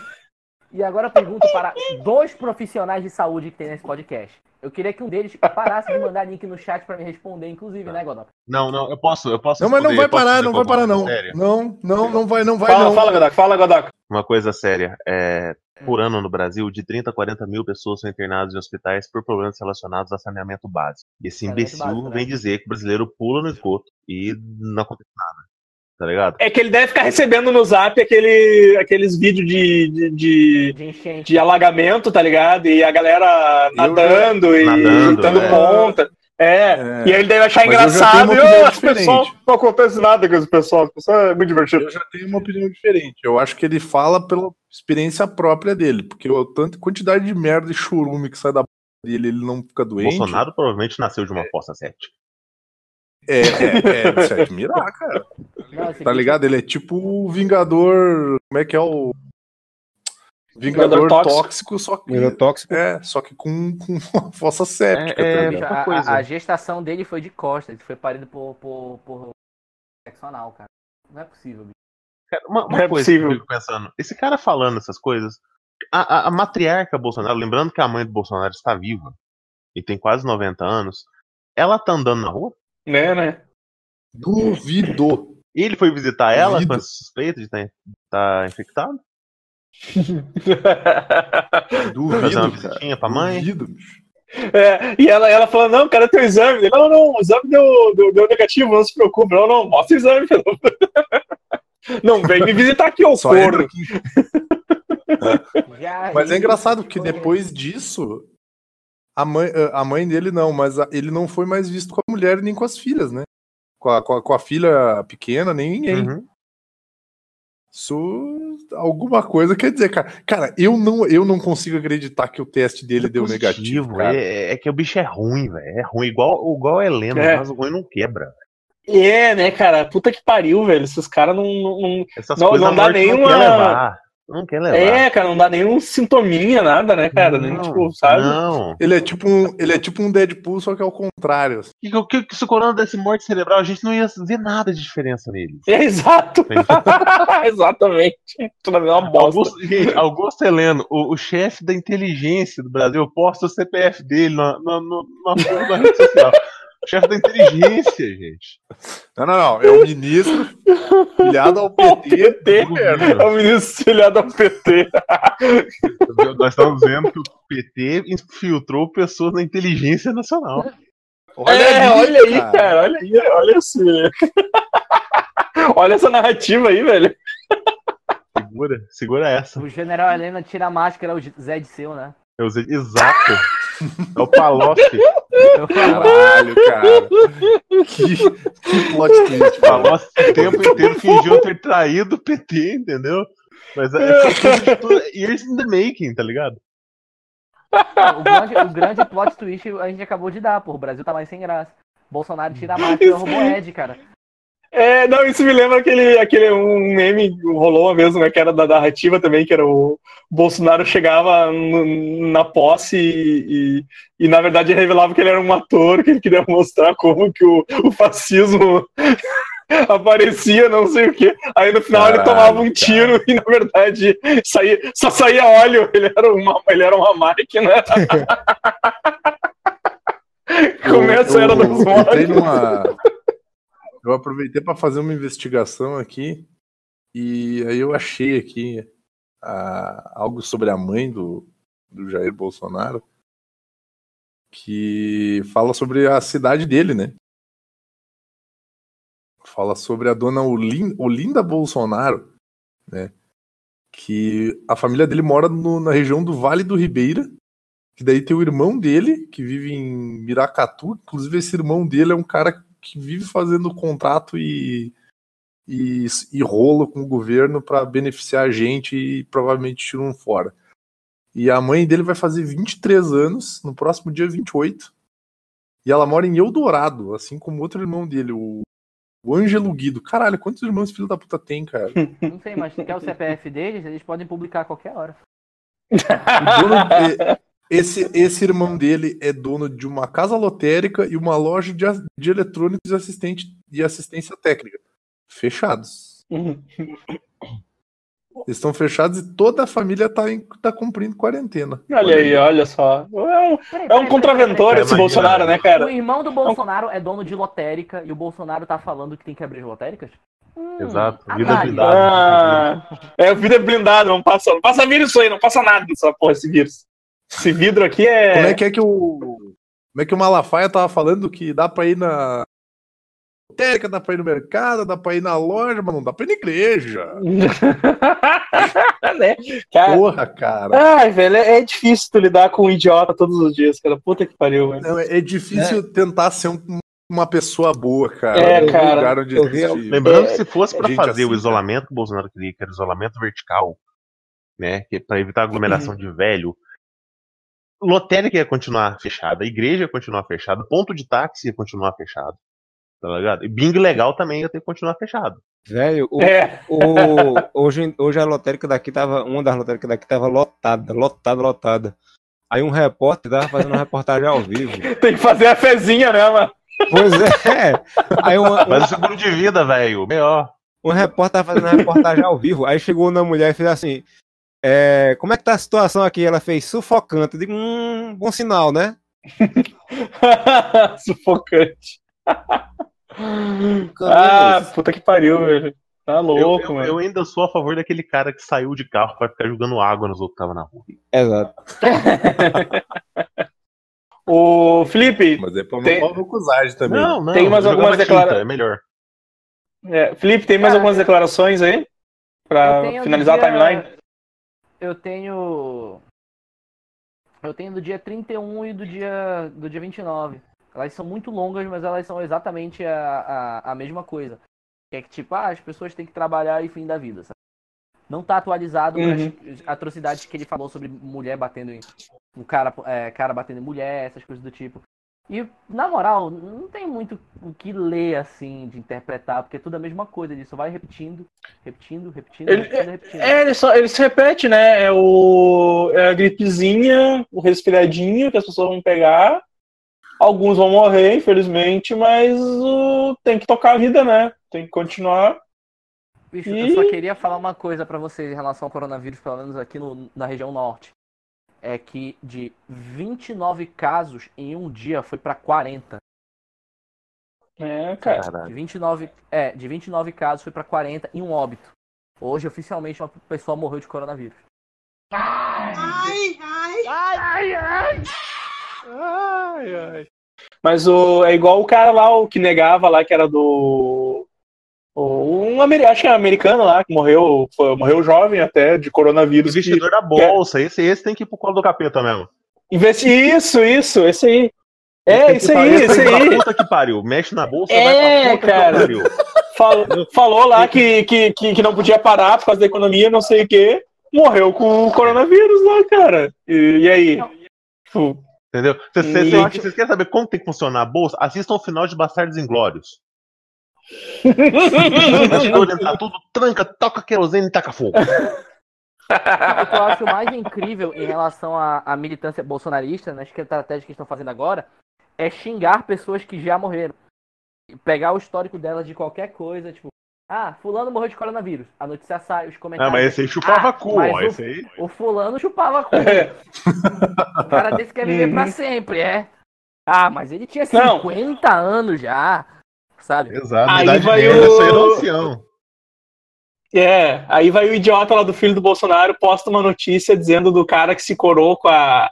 E agora eu pergunto para dois profissionais de saúde que tem nesse podcast. Eu queria que um deles parasse de mandar link no chat para me responder, inclusive, né, Godoka? Não, não, eu posso, eu posso. Não, mas não vai parar, não vai parar, não. Não, não, não vai, não vai, Fala, não. fala, Godoc. Fala, Godoc. Uma coisa séria. É, por ano no Brasil, de 30 a 40 mil pessoas são internadas em hospitais por problemas relacionados a saneamento básico. E esse imbecil básico, né? vem dizer que o brasileiro pula no esgoto e não acontece nada. Tá ligado? É que ele deve ficar recebendo no zap aquele, aqueles vídeos de, de, de, De de alagamento, tá ligado? E a galera Eu nadando e Nadando, juntando é. ponta. É, É. e aí ele deve achar Mas eu engraçado. E, opinião "Ah, esse pessoal, diferente." não acontece nada com esse pessoal. Esse pessoal é muito divertido. Eu já tenho uma opinião diferente. Eu acho que ele fala pela experiência própria dele, porque a tanta quantidade de merda e churume que sai da boca dele, ele não fica doente. Bolsonaro provavelmente nasceu de uma fossa séptica. É, é, é de se admirar, cara. Não, Tá ligado? Ele é tipo o Vingador. Como é que é o. Vingador, Vingador tóxico. tóxico, só que. Mira tóxico. É, só que com, com uma fossa séptica, É, tá é, ligado? a, coisa. a- a gestação dele foi de costas, ele foi parido por, por, por sexo anal, cara. Não é possível, bicho. Cara, uma, uma Não é possível. que eu fico pensando, esse cara falando essas coisas, a, a- a matriarca Bolsonaro, lembrando que a mãe do Bolsonaro está viva e tem quase 90 anos, ela tá andando na rua? Né, né? Duvido. E ele foi visitar ela com suspeita de estar infectado? Duvido. Fazer uma cara. visitinha pra mãe? Duvido. É, e ela, ela falando, não, cara, teu exame. Ele, não, não, o exame deu, deu, deu negativo, não se preocupe. Não, não, mostra o exame. filho. Não, vem me visitar aqui, ô corno. aqui. Já Mas é engraçado porque depois disso, a mãe, a mãe dele não, mas ele não foi mais visto com a mulher nem com as filhas, né? Com a, com a, com a filha pequena, nem ninguém. Uhum. Isso alguma coisa quer dizer, cara. Cara, eu não, eu não consigo acreditar que o teste dele deu negativo. cara. É, é que o bicho é ruim, velho. É ruim, igual, igual a Helena, É. mas o ruim não quebra. É, né, cara? Puta que pariu, velho. Esses caras não, não, não- Essas Não- coisas não a dá nenhuma- não quer levar. É, cara, não dá nenhum sintominha, nada, né, cara? Nem, Não, tipo, sabe? Não. Ele é tipo um, ele é tipo um Deadpool, só que ao contrário. assim. Que, que, que se o corona desse morte cerebral, a gente não ia ver nada de diferença nele. É exato. Exatamente. Tudo é uma bosta. Augusto, gente, Augusto Heleno, o, o chefe da inteligência do Brasil, posta o CPF dele na, na, na, na rede social. O chefe da inteligência, gente. Não, não, não. É o ministro filiado ao O PT. PT, governo. é o ministro filiado ao PT. Nós estamos vendo que o PT infiltrou pessoas na inteligência nacional. é, ali, olha aí, cara. olha aí, olha esse. olha essa narrativa aí, velho. Segura, segura essa. O general Helena tira a máscara, o Zé de seu, né? Eu usei, exato. É o Palocci. Caralho, cara. Que, que plot twist. Palocci o tempo inteiro fingiu ter traído o PT, entendeu? Mas é years in the making, tá ligado? o, grande, o grande plot twist a gente acabou de dar, pô. O Brasil tá mais sem graça. Bolsonaro tira a máscara e roubou Ed, cara. É, não, isso me lembra aquele, aquele um meme que rolou uma vez, né, que era da narrativa também, que era o Bolsonaro chegava no- na posse e, e, e, na verdade revelava que ele era um ator, que ele queria mostrar como que o, o fascismo aparecia, não sei o quê. Aí no final ele Caralho, tomava um tiro e na verdade saía, só saía óleo, ele era uma, ele era uma máquina. Começa a era dos mortos. Eu aproveitei para fazer uma investigação aqui e aí eu achei aqui ah, algo sobre a mãe do, do Jair Bolsonaro que fala sobre a cidade dele, né? Fala sobre a dona Olin- Olinda Bolsonaro, né? Que a família dele mora no- na região do Vale do Ribeira Que daí tem o irmão dele, que vive em Miracatu. Inclusive, esse irmão dele é um cara que vive fazendo contrato e, e, e rolo com o governo para beneficiar a gente e provavelmente tira um fora. E a mãe dele vai fazer 23 anos no próximo dia 28. E ela mora em Eldorado, assim como outro irmão dele, o, o Ângelo Guido. Caralho, quantos irmãos filho da puta tem, cara? Não sei, mas quer o CPF deles, eles podem publicar a qualquer hora. O dono esse, esse irmão dele é dono de uma casa lotérica e uma loja de, de eletrônicos e, assistente, e assistência técnica. Fechados. Eles estão fechados e toda a família tá, em- tá cumprindo quarentena. Olha aí, olha só. É um, é um contraventor esse. Bolsonaro, né, O cara? irmão do Bolsonaro é dono de lotérica e o Bolsonaro tá falando que tem que abrir as lotéricas? Hum, Exato, vida análise. blindada. Ah, é, o vidro é blindado, não passa, não passa vírus isso aí, não passa nada dessa porra, esse vírus. Esse vidro aqui é. Como é que é que o. Como é que o Malafaia tava falando que dá pra ir na lotérica, dá pra ir no mercado, dá pra ir na loja, mas não dá pra ir na igreja. né? Cara, Porra, cara. ai, velho, é, é difícil tu lidar com um idiota todos os dias, cara. Puta que pariu, velho. Não, é difícil tentar ser um- uma pessoa boa, cara. É, cara. lugar onde Eu vi- existe- Lembrando É, que se fosse para gente fazer assim, o isolamento que o Bolsonaro queria, que era isolamento vertical, né, que para evitar aglomeração Uhum. de velho, lotérica ia continuar fechada, a igreja ia continuar fechada, ponto de táxi ia continuar fechado, tá ligado? E bingo legal também ia ter que continuar fechado. Velho, o, É, o- hoje, hoje a lotérica daqui tava. Uma das lotéricas daqui tava lotada, lotada, lotada. Aí um repórter tava fazendo uma reportagem ao vivo. tem que fazer a fezinha, né, mano? Pois é. Aí uma, Mas o seguro de vida, velho, melhor. um repórter tava fazendo uma reportagem ao vivo. Aí chegou na mulher e fez assim: é, Como é que tá a situação aqui? Ela fez sufocante. Eu digo, hum, bom sinal, né? Sufocante. ah, puta que pariu, velho. Tá Eu, louco, eu- mano. eu ainda sou a favor daquele cara que saiu de carro pra ficar jogando água nos outros que estavam na rua. Exato. Ô, Felipe, Mas é pra Tem- uma também. Não, não. Tem mais algumas tinta, declara- É melhor. é, Felipe, tem mais Cara, algumas declarações aí? Eu Pra finalizar a dia- timeline? Eu tenho. Eu tenho do dia 31 e do dia, do dia 29. Elas são muito longas, mas elas são exatamente a, a, a mesma coisa. É que, tipo, ah, as pessoas têm que trabalhar e fim da vida, sabe? Não tá atualizado Uhum. as atrocidades que ele falou sobre mulher batendo em. Um cara, é, cara batendo em mulher, essas coisas do tipo. E, na moral, não tem muito o que ler, assim, de interpretar, porque é tudo a mesma coisa. Ele só vai repetindo, repetindo, repetindo, Ele- repetindo, repetindo. É, ele, só, ele se repete, né? É, o, é a gripezinha, o resfriadinho que as pessoas vão pegar. Alguns vão morrer, infelizmente, mas o, tem que tocar a vida, né? Tem que continuar. Bicho, E- eu só queria falar uma coisa pra vocês em relação ao coronavírus, pelo menos aqui no- na região norte. É que de 29 casos em um dia foi pra 40. É, cara. De Caralho. 29, é, de 29 casos foi pra 40 e um óbito. Hoje, oficialmente, uma pessoa morreu de coronavírus. Ai, ai. Mas o, é igual o cara lá, o que negava lá, que era do. Um, acho que é americano lá, que morreu, morreu jovem até, de coronavírus. que- investidor da bolsa, esse, esse tem que ir pro colo do capeta mesmo. Investi... Isso, isso, esse aí. É, isso aí, ir pra aí. Puta que pariu. Mexe na bolsa, É, vai pra puta cara. que pariu. Falou, falou lá que, que, que, não podia parar por causa da economia, não sei o quê. Morreu com o coronavírus lá, cara. E, e aí? Tipo, Entendeu? Vocês E querem saber como tem que funcionar a bolsa? Assistam o final de Bastardos Inglórios. Orientar tudo, tranca, toca querosene e taca fogo. O que eu acho mais incrível em relação à, à militância bolsonarista, nas estratégias que estão fazendo agora, é xingar pessoas que já morreram. E Pegar o histórico delas de qualquer coisa, tipo, ah, fulano morreu de coronavírus. A notícia sai, os Ah, comentários. mas esse aí chupava Ah, cu, mas ó. o- Esse aí. O fulano chupava cu. É. O cara desse quer viver pra Uhum. sempre, é. Ah, mas ele tinha Não. 50 anos já, sabe? Exato. Aí idade vai o- ancião. É, aí vai o idiota lá do filho do Bolsonaro, posta uma notícia dizendo do cara que se corou com a,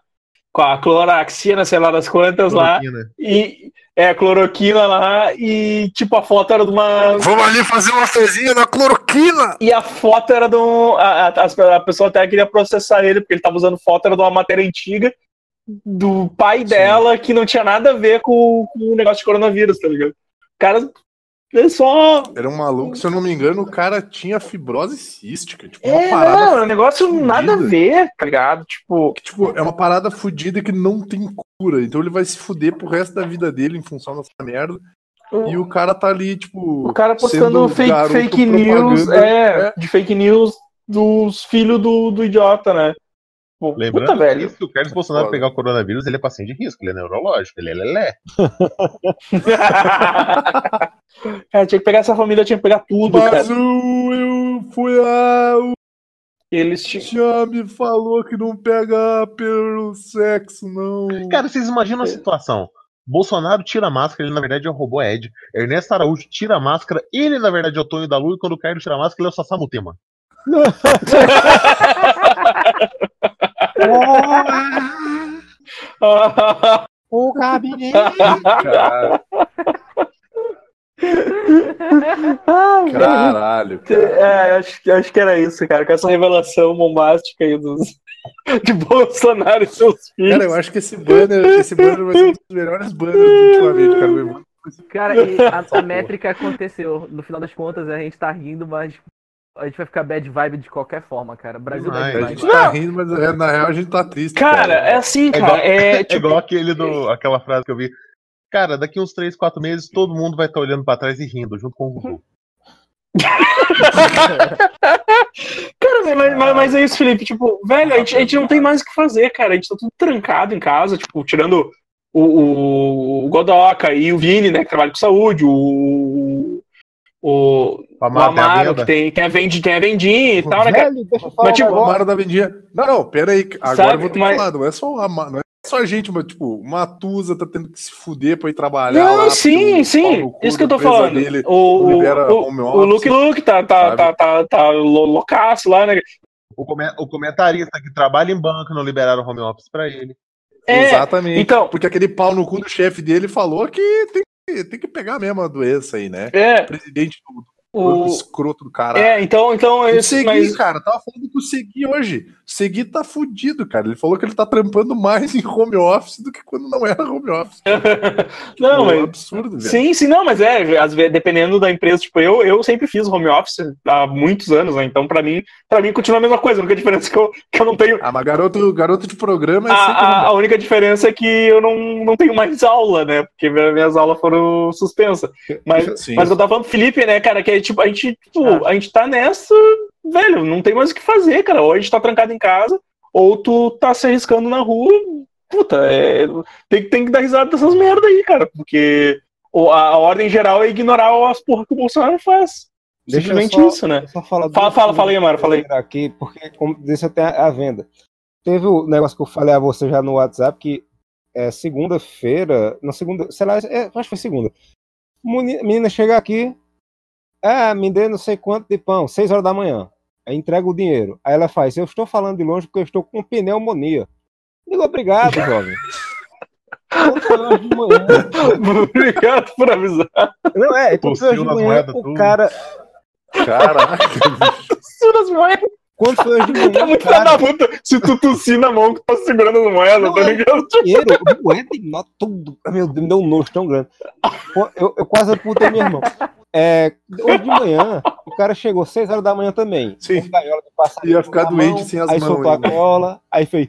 com a cloroaxina, sei lá das quantas lá, Cloroquina. e é, cloroquina lá, e tipo, a foto era de uma. Vamos ali fazer uma fezinha na cloroquina! E a foto era de um. A, a, a pessoa até queria processar ele, porque ele tava usando foto, era de uma matéria antiga, do pai dela que não tinha nada a ver com, com o negócio de coronavírus, tá ligado? O cara é só. Era um maluco, se eu não me engano, o cara tinha fibrose cística. Tipo, uma É, parada. não, é um negócio fudida. nada a ver, tá ligado? Tipo, que, tipo, é uma parada fudida que não tem cura. Então ele vai se fuder pro resto da vida dele em função dessa merda. E o cara tá ali, tipo. o cara postando fake, fake news, propaganda. é, de fake news dos filhos do, do idiota, né? Pô, Lembrando puta, velho. que se o Carlos Bolsonaro Foda. pegar o coronavírus, ele é paciente de risco, ele é neurológico, ele é lelé. cara, tinha que pegar essa família, tinha que pegar tudo, Mas cara. o, eu fui a. O Eles tinham. já me falou que não pega pelo sexo, não. Cara, vocês imaginam a situação. Bolsonaro tira a máscara, ele na verdade é o robô Ed. Ernesto Araújo tira a máscara, ele na verdade é o Tonho da Lua, e quando o Caio tira a máscara, ele é o Sasamu O gabinete. Cara, caralho. cara. É, acho, que- acho que era isso, cara, com essa revelação bombástica aí dos, de Bolsonaro e seus filhos. Cara, eu acho que esse banner, esse banner vai ser um dos melhores banners ultimamente, cara. Cara, e a, a métrica aconteceu. No final das contas, a gente tá rindo, mas a gente vai ficar bad vibe de qualquer forma, cara. Brasil Demais. bad A vibe. gente tá rindo, mas é, na real a gente tá triste. Cara, é assim, cara. igual- É, É tipo, igual aquele do, aquela frase que eu vi. Cara, daqui uns 3, 4 meses, todo mundo vai estar olhando pra trás e rindo, junto com o Gugu. Cara, mas, mas, mas é isso, Felipe. Tipo, velho, a gente, a gente não tem mais o que fazer, cara. A gente tá tudo trancado em casa, tipo, tirando o, o, o Godoca e o Vini, né, que trabalha com saúde, o. O, O o Amaro a Amaro, que tem, tem, a vendi, tem a vendinha e tal, né? Velho, deixa eu falar Mas, tipo, O. Amaro da Vendinha. Não, não, pera aí. Agora Sabe, eu vou ter mas- que falar. Não é só o Amaro, não é só a gente, mas, tipo, uma Tusa tá tendo que se fuder pra ir trabalhar. Não, sim, o sim. Isso que eu tô falando. dele o, libera o, o office, Luke Luke tá, tá, tá, tá, tá lo- loucaço lá, né? O, come- o comentarista que trabalha em banco não liberaram home office pra ele. É, Exatamente. então- Porque aquele pau no cu do chefe dele falou que tem, que tem que pegar mesmo a doença aí, né? É, Presidente do, do o, escroto do caralho. é então, então, esse, Segui, mas, cara, tava falando com o Segui hoje. Segui tá fudido, cara. Ele falou que ele tá trampando mais em home office do que quando não era home office. não, é um mas, absurdo, velho. sim, sim, não, mas é, às vezes, dependendo da empresa, tipo, eu, eu sempre fiz home office há muitos anos, né? Então, pra mim, pra mim continua a mesma coisa, a única diferença é que eu, que eu não tenho. Ah, mas garoto, garoto de programa é A, sempre. a, a única diferença é que eu não, não tenho mais aula, né? Porque minha- minhas aulas foram suspensas. Mas, Sim. mas eu tava falando, Felipe, né, cara, que é tipo, a gente, tipo, a gente tá nessa, velho, não tem mais o que fazer, cara. Ou a gente tá trancado em casa, ou tu tá se arriscando na rua. Puta, é, tem, tem que dar risada dessas merda aí, cara, porque a, ordem geral é ignorar as porra que o Bolsonaro faz. Deixa Simplesmente só- isso, né? Fala, fala, coisas fala aí, Amaro, fala aí. Aqui, porque, como disse até a venda. Teve o negócio que eu falei a você já no WhatsApp, que é segunda-feira, na segunda, sei lá, é, acho que foi segunda. Menina chega aqui, é, me dê não sei quanto de pão, seis horas da manhã. Aí entrega o dinheiro. Aí ela faz, eu estou falando de longe porque eu estou com pneumonia. Digo, obrigado, jovem. Obrigado por avisar. não é, hoje Tossiu de manhã, o tudo. cara, Caraca, Suras moedas. Quando foi hoje de manhã, Tá muito cara, da puta se tu tossir na mão que tá segurando as moedas, Não, tá é. ligado? dinheiro, moeda e nota, tudo. Meu Deus, me deu um nojo tão grande. Eu, eu quase amputei meu irmão. É, hoje de manhã, o cara chegou 6 horas da manhã também. Sim. Com gaiola de passarinho Ia ficar doente mão, sem as Aí mãos soltou a ainda. cola, aí fez,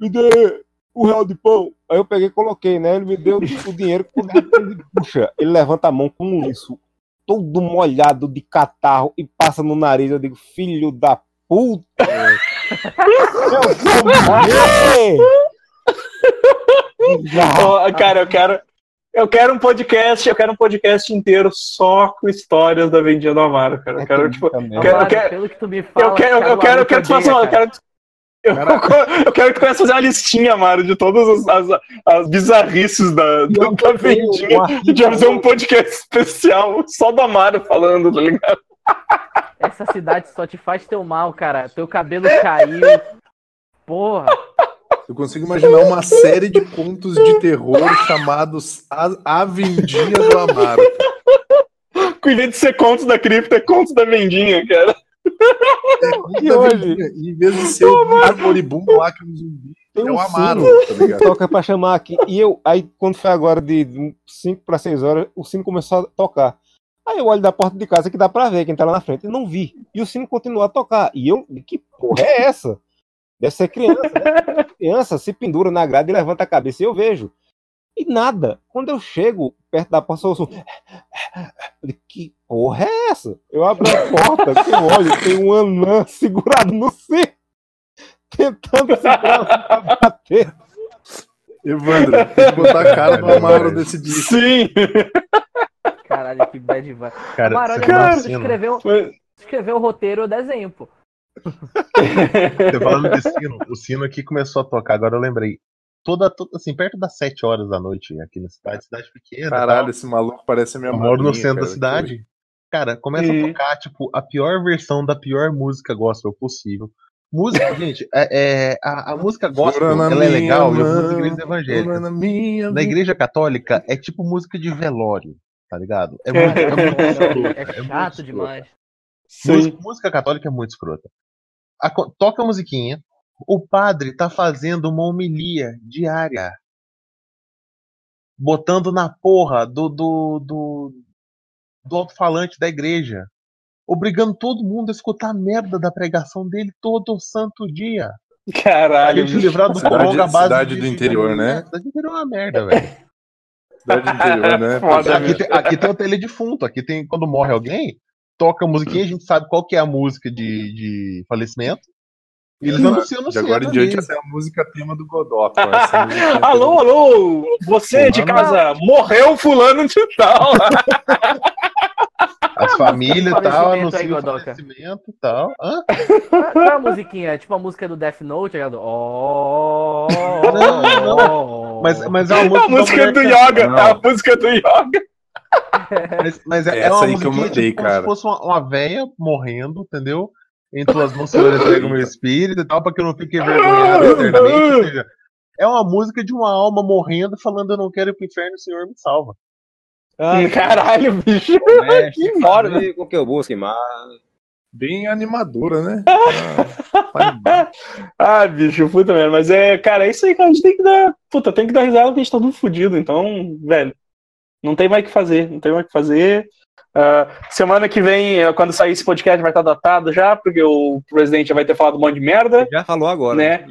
me dê um real de pão. Aí eu peguei e coloquei, né? Ele me deu o dinheiro, ele puxa, ele levanta a mão com isso, todo molhado de catarro e passa no nariz. Eu digo, filho da puta! eu! Ó, cara, eu quero. Eu quero um podcast, eu quero um podcast inteiro só com histórias da vendinha do Amaro, cara. Eu quero, tipo, também. eu quero- Amaro, quero- pelo que tu me fala, eu quero, eu quero, eu quero que tu faça uma, eu quero, eu, eu quero que tu comece a fazer uma listinha, Amaro, de todas as, as, as bizarrices da, da, da eu vendinha. A gente vai fazer um podcast especial só do Amaro falando, tá ligado? Essa cidade só te faz teu mal, cara. Teu cabelo caiu. Porra. Eu consigo imaginar uma série de contos de terror chamados A, a Vendinha do Amaro. Com invés de ser contos da cripta, é contos da vendinha, cara. E hoje? Em vez de ser o moribundo lá que é um zumbi, é o Amaro, tá ligado? toca pra chamar aqui. E eu, aí quando foi agora de 5 para 6 horas, o sino começou a tocar. Aí eu olho da porta de casa que dá pra ver quem tá lá na frente. Eu não vi. E o sino continuou a tocar. E eu, que porra é essa? Deve ser criança, né? Criança se pendura na grade e levanta a cabeça e eu vejo. E nada. Quando eu chego perto da porta, eu um digo, Que porra é essa? Eu abro a porta, que eu olho, tem um anã segurado no cinto. Tentando segurar pra bater. Evandro, tem que botar a cara do Amaro desse disco. Sim! Caralho, que bad vibe. Cara, mano, assim, escreveu, Mas- escreveu o roteiro, eu desenho, pô. Você falando de sino, o sino aqui começou a tocar, agora eu lembrei. Toda, toda assim, perto das 7 horas da noite aqui na cidade, cidade pequena. Caralho, tal. esse maluco parece a minha eu moro no centro da cara, cidade. Cara, começa E- a tocar, tipo, a pior versão da pior música gospel possível. Música, gente, é, é- a, a música gospel, Flor na ela é legal mão, algumas igrejas Flor evangélicas. na minha Na igreja católica é tipo música de velório, tá ligado? É muito, é muito É muito chato demais. Sim. Música, música católica é muito escrota. A toca a musiquinha, o padre tá fazendo uma homilia diária. Botando na porra do, do, do, do alto-falante da igreja. Obrigando todo mundo a escutar a merda da pregação dele todo santo dia. A Caralho, gente livrar do Cidade- coronga à base cidade de- do interior, né? Cidade do interior é uma merda, velho. Cidade interior, né? Foda, Aqui tem, aqui tem o teledefunto. Aqui tem, quando morre alguém, toca a musiquinha, a gente sabe qual que é a música de, de falecimento. E eles anunciam no De agora em diante, essa é a música tema do Godot. música alô, alô! Você de Fulano. casa, morreu fulano de tal! As famílias e tal, anunciam o falecimento e tal. Hã? Qual é a musiquinha? É tipo a música do Death Note, ligado? Oh, Não, Mas, mas é uma a música. música da do mulher Yoga, Não. é a música do Yoga. Mas, mas é, é Essa uma aí que eu mandei, tipo, como cara. se fosse uma, uma véia morrendo, entendeu? Em tuas mãos, o meu espírito e tal, pra que eu não fique envergonhado eternamente. Ou seja, é uma música de uma alma morrendo, falando: Eu não quero ir pro inferno, o Senhor me salva. Ai, Caralho, bicho. Que né? fazer com que eu busque mais. Bem animadora, né? Ah. Ah, bicho, puta merda. Mas é, cara, é isso aí, cara. A gente tem que dar. Puta, tem que dar risada porque a gente tá tudo fudido. Então, velho, não tem mais o que fazer. Não tem mais o que fazer. Ah, semana que vem, eh, quando sair esse podcast, vai estar datado já, porque o presidente já vai ter falado um monte de merda. Já falou agora. Né?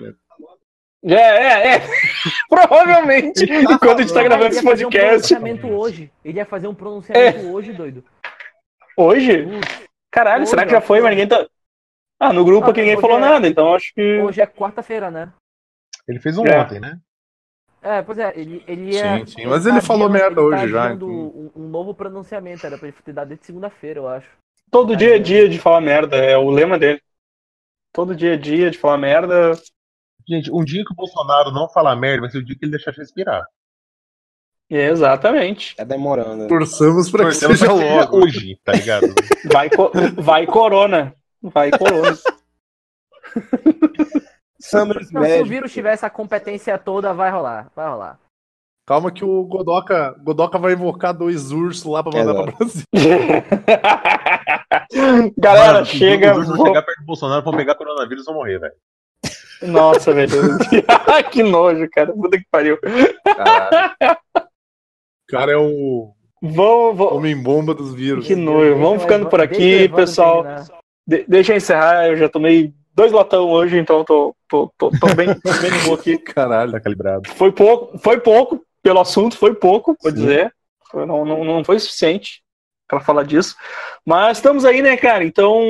É, é, é. Provavelmente. Enquanto a gente tá Ele gravando ia esse fazer um podcast. pronunciamento hoje. Ele ia fazer um pronunciamento hoje, doido. Hoje? Caralho, Hoje, será que já foi, mas ninguém tá. Ah, no grupo Ah, aqui ninguém falou é- nada, então acho que. Hoje é quarta-feira, né? Ele fez um É. ontem, né? É, pois é, ele, ele ia. Sim, sim, mas ele falou merda ele hoje já, adiando então. Um, um novo pronunciamento, era pra ele ter dado desde segunda-feira, eu acho. Todo dia é dia de falar merda, é o lema dele. Todo dia é dia de falar merda. Gente, um dia que o Bolsonaro não falar merda vai ser o dia que ele deixar de respirar. Exatamente. Tá demorando. Torçamos pra que Torcemos seja pra que seja logo. hoje, tá ligado? Vai, co- vai corona. Vai corona. Não, se o vírus tivesse a competência toda, vai rolar. Vai rolar. Calma que o Godoka, Godoka vai invocar dois ursos lá pra mandar Exato. pra Brasil. Galera, Mano, chega. Os ursos vão vou- chegar perto do Bolsonaro vão pegar coronavírus e vão morrer, velho. Nossa, velho. que nojo, cara. Puta que pariu. Caralho. Cara é o Vamos, vamos. homem-bomba dos vírus. Que nojo. Vamos ficando por aqui, pessoal. De- deixa eu encerrar. Eu já tomei dois latão hoje, então tô, tô, tô, tô bem, tô bem de boa aqui. Caralho. Tá calibrado. Foi pouco, foi pouco, pelo assunto, foi pouco, vou dizer. Foi- Não, não, não foi suficiente para falar disso. Mas estamos aí, né, cara? Então,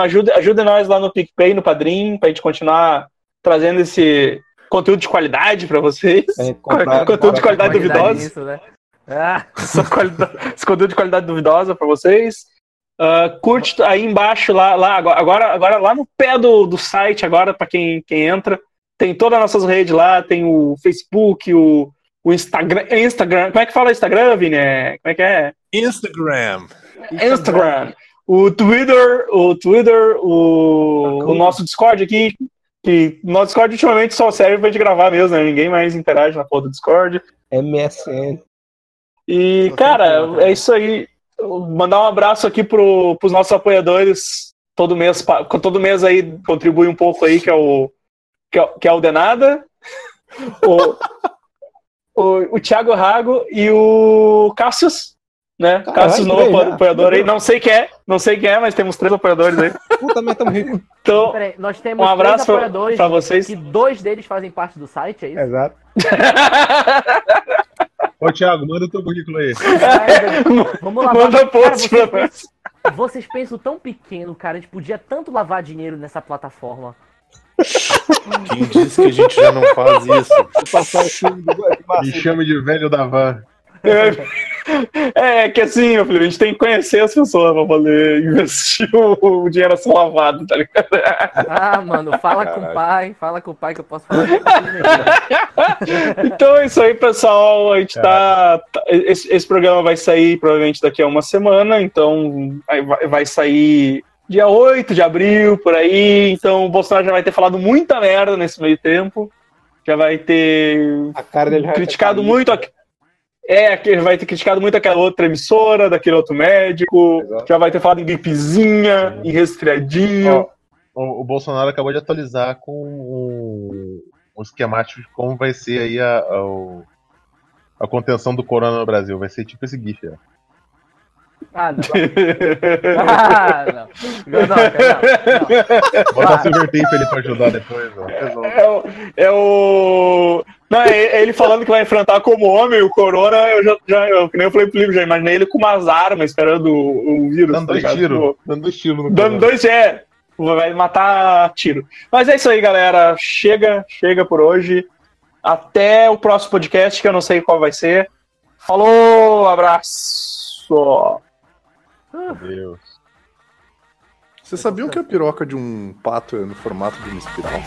ajude, ajude nós lá no PicPay, no Padrim, pra gente continuar trazendo esse conteúdo de qualidade para vocês. É, comprar- conteúdo de qualidade duvidosa. nisso, né? Ah, qualidade- esse conteúdo de qualidade duvidosa para vocês. Ah, curte aí embaixo, lá, lá agora, agora, agora lá no pé do, do site, agora, para quem, quem entra, tem todas as nossas redes lá, tem o Facebook, o, o Instagram, Instagram. Como é que fala Instagram, Vini? É- Como é que é? Instagram. Instagram. O Twitter, o Twitter, o, o nosso Discord aqui, que no nosso Discord ultimamente só serve pra gente gravar mesmo, né? Ninguém mais interage na porra do Discord. MSN. E, cara, é isso aí. Mandar um abraço aqui pro, pros nossos apoiadores. todo mês, todo mês aí contribui um pouco aí, que é o que é, o- que é o Denada, o, o, o Thiago Rago e o Cassius, né? Caralho, Cassius, novo né? apoiador aí. Não sei quem é, não sei quem é, mas temos três apoiadores aí. Puta, mas tamo rico. Então, Peraí, nós temos um abraço três pra, apoiadores, pra vocês. que dois deles fazem parte do site, é isso? Exato. Ô, Thiago, manda o teu currículo aí. Vamos lá. Manda post pra nós. Vocês pensam tão pequeno, cara. A gente podia tanto lavar dinheiro nessa plataforma. Quem disse que a gente já não faz isso? Vou passar o filme do do Me chame de velho da van. É, é que assim, meu filho, a gente tem que conhecer as pessoas pra poder investir o, o dinheiro assim lavado, tá ligado? Ah, mano, fala com o pai. Fala com o pai que eu posso falar. Então é isso aí, pessoal. A gente tá. tá- esse, esse programa vai sair provavelmente daqui a uma semana, então vai, vai sair dia 8 de abril, por aí. Então o Bolsonaro já vai ter falado muita merda nesse meio tempo. Já vai ter A cara dele já criticado muito. a- É, que vai ter criticado muito aquela outra emissora, daquele outro médico. Exato. Já vai ter falado em gripezinha, em resfriadinho. Ó, o, o Bolsonaro acabou de atualizar com um, um esquemático de como vai ser aí a, a, a contenção do corona no Brasil. Vai ser tipo esse GIF. ó. Ah, não. Ah, não. Não, não, não. Bota a silver tape ali pra ajudar depois. Ó. É o, é o. Não, é é ele falando que vai enfrentar como homem o Corona. Eu já, já eu, que nem eu falei pro livro, já imaginei ele com umas armas esperando o, o vírus. Dando tá dois tiros. Tipo, Dando dois tiros no Dando dois, é. Vai matar tiro. Mas é isso aí, galera. Chega, chega por hoje. Até o próximo podcast, que eu não sei qual vai ser. Falou, abraço. Meu Deus. Vocês sabiam que a piroca de um pato é no formato de uma espiral?